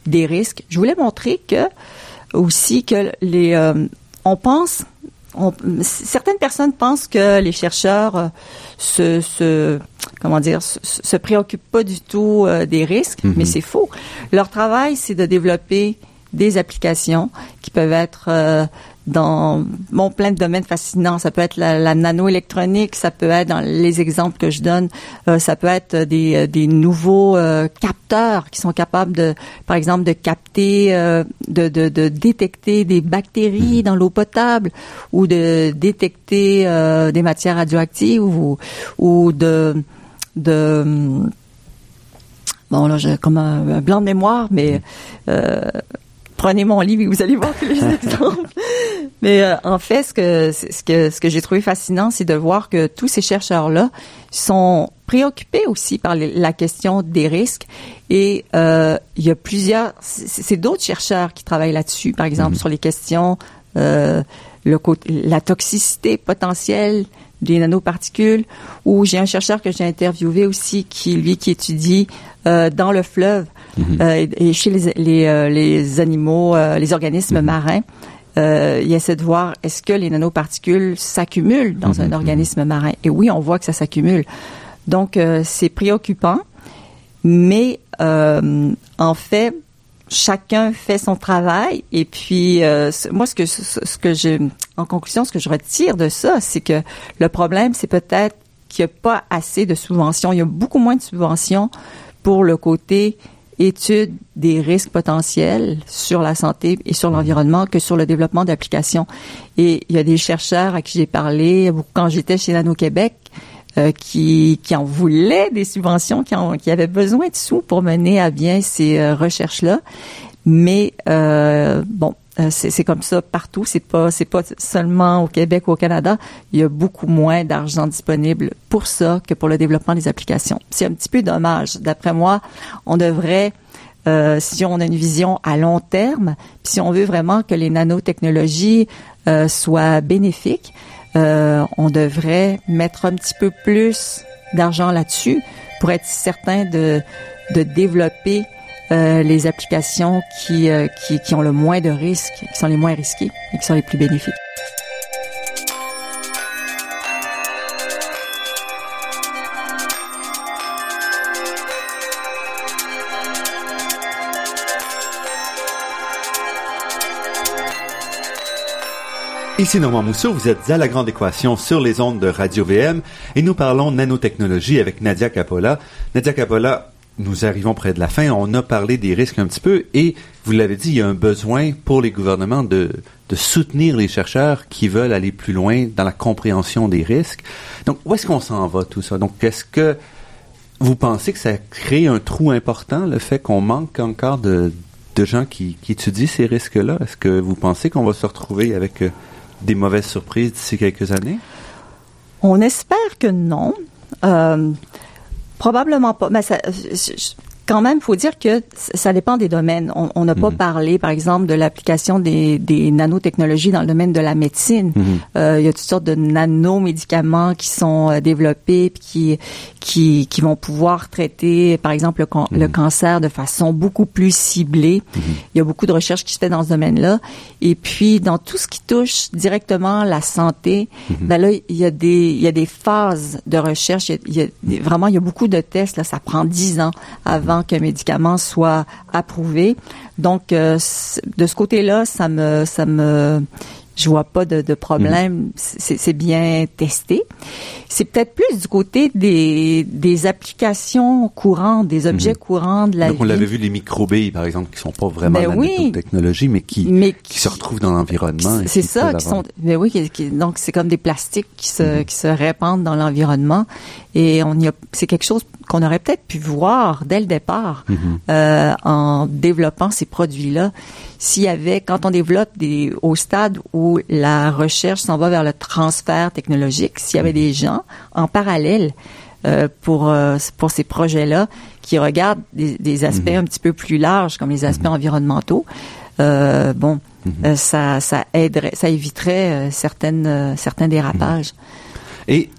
des risques. Je voulais montrer que aussi que les on pense certaines personnes pensent que les chercheurs euh, se, se comment dire se, se, préoccupent pas du tout euh, des risques, mais mhm. c'est faux. Leur travail, c'est de développer des applications qui peuvent être euh, dans bon plein de domaines fascinants. Ça peut être la, la nanoélectronique, ça peut être dans les exemples que je donne, euh, ça peut être des, euh, des nouveaux euh, capteurs qui sont capables de, par exemple, de capter, de, de, de, détecter des bactéries dans l'eau potable ou de détecter des matières radioactives ou, ou de de bon là j'ai comme un, blanc de mémoire mais prenez mon livre et vous allez voir tous les *laughs* exemples. Mais euh, en fait, ce que ce que ce que j'ai trouvé fascinant, c'est de voir que tous ces chercheurs-là sont préoccupés aussi par la question des risques. Et euh, il y a plusieurs, c'est d'autres chercheurs qui travaillent là-dessus, par exemple mm-hmm. sur les questions euh, le, la toxicité potentielle des nanoparticules. Ou j'ai un chercheur que j'ai interviewé aussi qui lui qui étudie euh, dans le fleuve Mhm. Euh, et, chez les, les, euh, les animaux, euh, les organismes mhm. marins, il essaie de voir est-ce que les nanoparticules s'accumulent dans mhm. un organisme marin. Et oui, on voit que ça s'accumule. Donc, c'est préoccupant, mais en fait, chacun fait son travail. Et puis, moi, ce que ce que je, en conclusion, ce que je retire de ça, c'est que le problème, c'est peut-être qu'il n'y a pas assez de subventions. Il y a beaucoup moins de subventions pour le côté étude des risques potentiels sur la santé et sur l'environnement que sur le développement d'applications. Et il y a des chercheurs à qui j'ai parlé quand j'étais chez Nano-Québec euh, qui, qui en voulaient des subventions, qui, en, qui avaient besoin de sous pour mener à bien ces euh, recherches-là. Mais euh, bon, euh, c'est comme ça partout. C'est pas c'est pas seulement au Québec ou au Canada. Il y a beaucoup moins d'argent disponible pour ça que pour le développement des applications. C'est un petit peu dommage. D'après moi, on devrait euh, si on a une vision à long terme, puis si on veut vraiment que les nanotechnologies euh, soient bénéfiques, euh, on devrait mettre un petit peu plus d'argent là-dessus pour être certain de, de développer euh, les applications qui, euh, qui, qui ont le moins de risques, qui sont les moins risquées et qui sont les plus bénéfiques. Ici Normand Mousseau, vous êtes à La Grande Équation sur les ondes de Radio VM et nous parlons nanotechnologie avec Nadia Capola. Nadia Capola, nous arrivons près de la fin. On a parlé des risques un petit peu et vous l'avez dit, il y a un besoin pour les gouvernements de, soutenir les chercheurs qui veulent aller plus loin dans la compréhension des risques. Donc, où est-ce qu'on s'en va tout ça? Donc, est-ce que vous pensez que ça crée un trou important, le fait qu'on manque encore de, de gens qui, qui étudient ces risques-là? Est-ce que vous pensez qu'on va se retrouver avec euh, des mauvaises surprises d'ici quelques années? On espère que non. Euh, Probablement pas. Mais ça, quand même, faut dire que ça dépend des domaines. On n'a pas mhm. parlé, par exemple, de l'application des, des, nanotechnologies dans le domaine de la médecine. Mhm. euh, il y a toutes sortes de nanomédicaments qui sont euh, développés qui qui qui vont pouvoir traiter, par exemple, le, le mhm. cancer de façon beaucoup plus ciblée. Il y a beaucoup de recherches qui se fait dans ce domaine-là. Et puis, dans tout ce qui touche directement la santé, ben là, il y a des il y a des phases de recherche. Il y a, il y a vraiment il y a beaucoup de tests. Là, ça prend dix ans avant qu'un médicament soit approuvé. Donc, euh, de ce côté-là, ça me, ça me, je vois pas de, de problème. Mhm. C'est bien testé. C'est peut-être plus du côté des, des applications courantes, des objets mhm. courants de la donc, On l'avait vu les microbilles, par exemple, qui sont pas vraiment ben de la technologie, mais qui, mais qui, se retrouvent dans l'environnement. C'est ça, qui sont. Mais ben oui, qui, donc c'est comme des plastiques qui se, mhm. qui se répandent dans l'environnement, et on y a. C'est quelque chose qu'on aurait peut-être pu voir dès le départ euh, en développant ces produits-là s'il y avait, quand on développe des, au stade où la recherche s'en va vers le transfert technologique, s'il y avait des gens en parallèle euh, pour euh, pour ces projets-là qui regardent des, des aspects un petit peu plus larges comme les aspects environnementaux, euh, bon, euh, ça ça aiderait, ça éviterait euh, certaines euh, certains dérapages. Et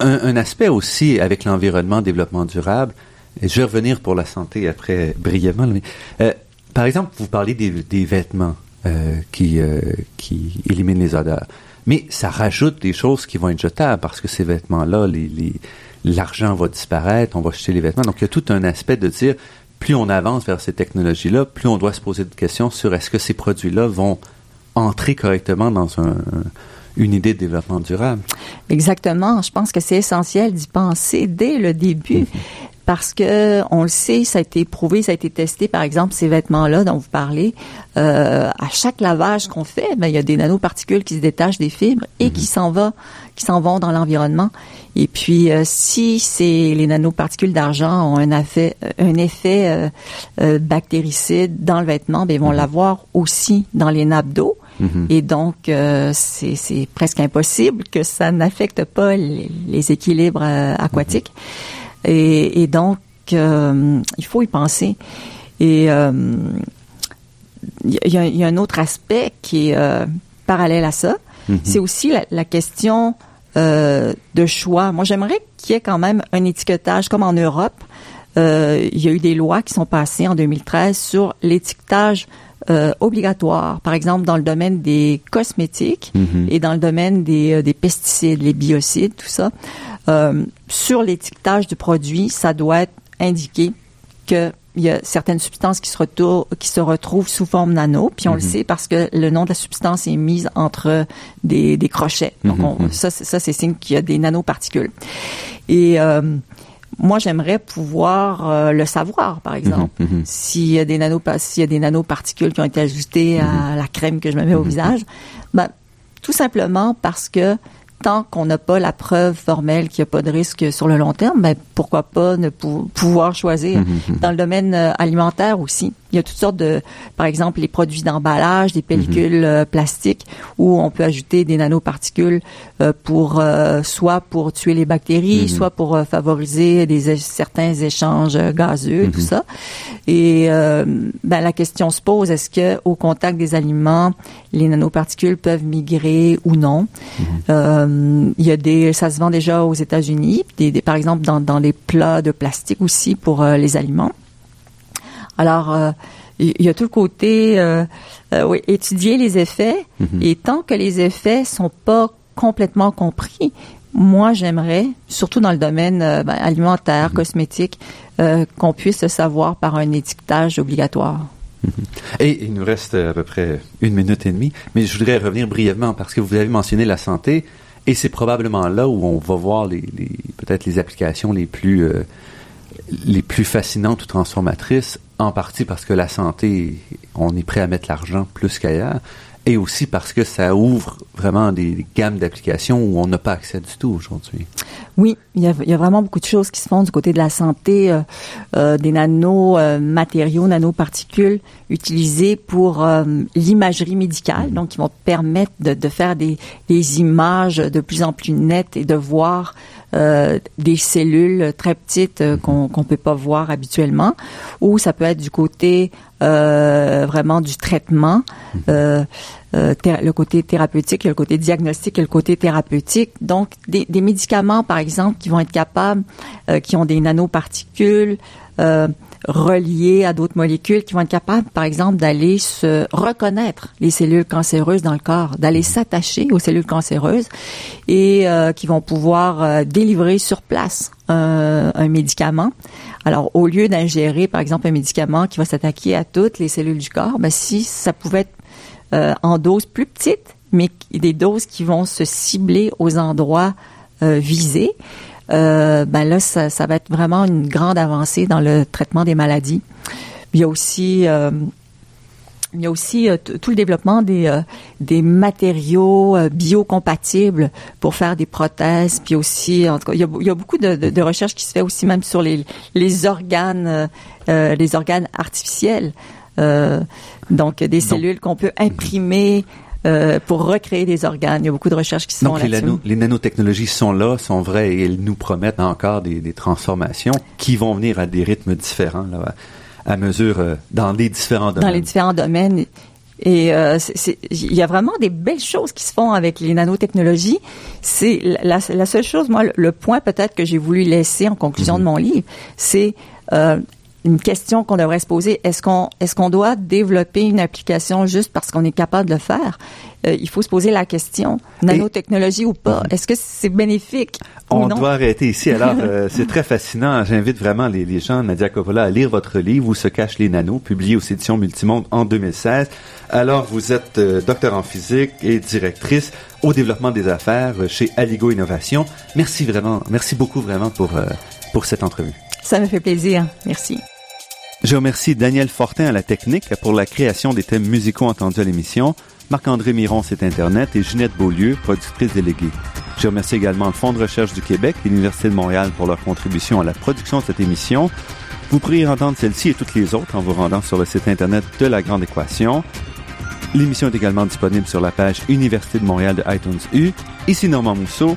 un, un aspect aussi avec l'environnement, développement durable, et je vais revenir pour la santé après brièvement. mais, euh, par exemple, vous parlez des, des vêtements euh, qui, euh, qui éliminent les odeurs. Mais ça rajoute des choses qui vont être jetables parce que ces vêtements-là, les, les, l'argent va disparaître, on va jeter les vêtements. Donc il y a tout un aspect de dire, plus on avance vers ces technologies-là, plus on doit se poser des questions sur est-ce que ces produits-là vont entrer correctement dans un, une idée de développement durable. Exactement. Je pense que c'est essentiel d'y penser dès le début. *laughs* Parce que on le sait, ça a été prouvé, ça a été testé. Par exemple, ces vêtements-là dont vous parlez, euh, à chaque lavage qu'on fait, ben, il y a des nanoparticules qui se détachent des fibres et qui s'en va, qui s'en vont dans l'environnement. Et puis, euh, si c'est les nanoparticules d'argent ont un effet, un effet euh, euh, bactéricide dans le vêtement, ben, ils vont l'avoir aussi dans les nappes d'eau. Et donc, euh, c'est presque impossible que ça n'affecte pas les, les équilibres euh, aquatiques. Et, et donc, euh, il faut y penser. Et euh, il y, a, y a un autre aspect qui est euh, parallèle à ça. C'est aussi la, la question euh, de choix. Moi, j'aimerais qu'il y ait quand même un étiquetage, comme en Europe. Euh, il y a eu des lois qui sont passées en 2013 sur l'étiquetage euh, obligatoire, par exemple dans le domaine des cosmétiques et dans le domaine des, euh, des pesticides, les biocides, tout ça. Euh, sur l'étiquetage du produit, ça doit être indiqué que il y a certaines substances qui se, retour- qui se retrouvent sous forme nano, puis on le sait parce que le nom de la substance est mis entre des, des crochets. Donc on- ça, c'est- ça c'est signe qu'il y a des nanoparticules. Et euh, moi, j'aimerais pouvoir euh, le savoir, par exemple. S'il y a des nanopa- s'il y a des nanoparticules qui ont été ajoutées à la crème que je me mets au visage, ben, tout simplement parce que tant qu'on n'a pas la preuve formelle qu'il n'y a pas de risque sur le long terme, ben, pourquoi pas ne pou- pouvoir choisir. Dans le domaine euh, alimentaire aussi, il y a toutes sortes de, par exemple, les produits d'emballage, des pellicules euh, plastiques où on peut ajouter des nanoparticules euh, pour euh, soit pour tuer les bactéries, soit pour favoriser des certains échanges gazeux, tout ça. Et euh, ben, la question se pose est-ce que au contact des aliments, les nanoparticules peuvent migrer ou non? Euh, Il y a des, ça se vend déjà aux États-Unis, des, des- par exemple dans, dans les plats de plastique aussi pour les aliments. Alors, euh, il y a tout le côté, euh, euh, oui, étudier les effets. Et tant que les effets sont pas complètement compris, moi, j'aimerais, surtout dans le domaine euh, ben, alimentaire, cosmétique, euh, qu'on puisse le savoir par un étiquetage obligatoire. Et il nous reste à peu près une minute et demie, mais je voudrais revenir brièvement parce que vous avez mentionné la santé et c'est probablement là où on va voir les, les- peut-être les applications les plus les plus fascinantes ou transformatrices, en partie parce que la santé, on est prêt à mettre l'argent plus qu'ailleurs, et aussi parce que ça ouvre vraiment des gammes d'applications où on n'a pas accès du tout aujourd'hui. Oui, il y, a, il y a vraiment beaucoup de choses qui se font du côté de la santé, euh, euh, des nanomatériaux, nanoparticules utilisés pour euh, l'imagerie médicale, donc qui vont permettre de, de faire des, des images de plus en plus nettes et de voir euh, des cellules très petites euh, qu'on qu'on peut pas voir habituellement, ou ça peut être du côté euh, vraiment du traitement, euh, euh, le côté thérapeutique, le côté diagnostique et le côté thérapeutique. Donc, des, des médicaments, par exemple, qui vont être capables, euh, qui ont des nanoparticules euh, reliées à d'autres molécules, qui vont être capables, par exemple, d'aller se reconnaître les cellules cancéreuses dans le corps, d'aller s'attacher aux cellules cancéreuses et euh, qui vont pouvoir euh, délivrer sur place un, un médicament. Alors, au lieu d'ingérer, par exemple, un médicament qui va s'attaquer à toutes les cellules du corps, ben, si ça pouvait être euh, en doses plus petites, mais des doses qui vont se cibler aux endroits euh, visés, euh, ben là, ça, ça va être vraiment une grande avancée dans le traitement des maladies. Il y a aussi euh, il y a aussi euh, tout le développement des, euh, des matériaux euh, biocompatibles pour faire des prothèses, puis aussi, en tout cas, il y a, il y a beaucoup de, de, de recherches qui se fait aussi même sur les, les organes, les organes artificiels. Donc, des cellules qu'on peut imprimer euh, pour recréer des organes. Il y a beaucoup de recherches qui se font Donc les, là-dessus. nano- les nanotechnologies sont là, sont vraies et elles nous promettent encore des, des transformations qui vont venir à des rythmes différents là, à mesure euh, dans les différents domaines. dans les différents domaines. Et euh, il y a vraiment des belles choses qui se font avec les nanotechnologies. C'est la, la seule chose, moi, le, le point peut-être que j'ai voulu laisser en conclusion de mon livre, c'est euh, une question qu'on devrait se poser. Est-ce qu'on est-ce qu'on doit développer une application juste parce qu'on est capable de le faire? Euh, Il faut se poser la question nanotechnologie ou pas? Est-ce que c'est bénéfique ou On non? doit arrêter ici. Alors, euh, *laughs* c'est très fascinant. J'invite vraiment les, les gens, Nadia Coppola, à lire votre livre Où se cachent les nanos, publié aux éditions Multimonde en 2016. Alors, vous êtes euh, docteur en physique et directrice au développement des affaires euh, chez Aligo Innovation. Merci vraiment, merci beaucoup vraiment pour, euh, pour cette entrevue. Ça me fait plaisir. Merci. Je remercie Daniel Fortin à la technique pour la création des thèmes musicaux entendus à l'émission, Marc-André Miron, site Internet, et Ginette Beaulieu, productrice déléguée. Je remercie également le Fonds de recherche du Québec et l'Université de Montréal pour leur contribution à la production de cette émission. Vous pourriez entendre celle-ci et toutes les autres en vous rendant sur le site Internet de La Grande Équation. L'émission est également disponible sur la page Université de Montréal de iTunes U. Ici Normand Mousseau.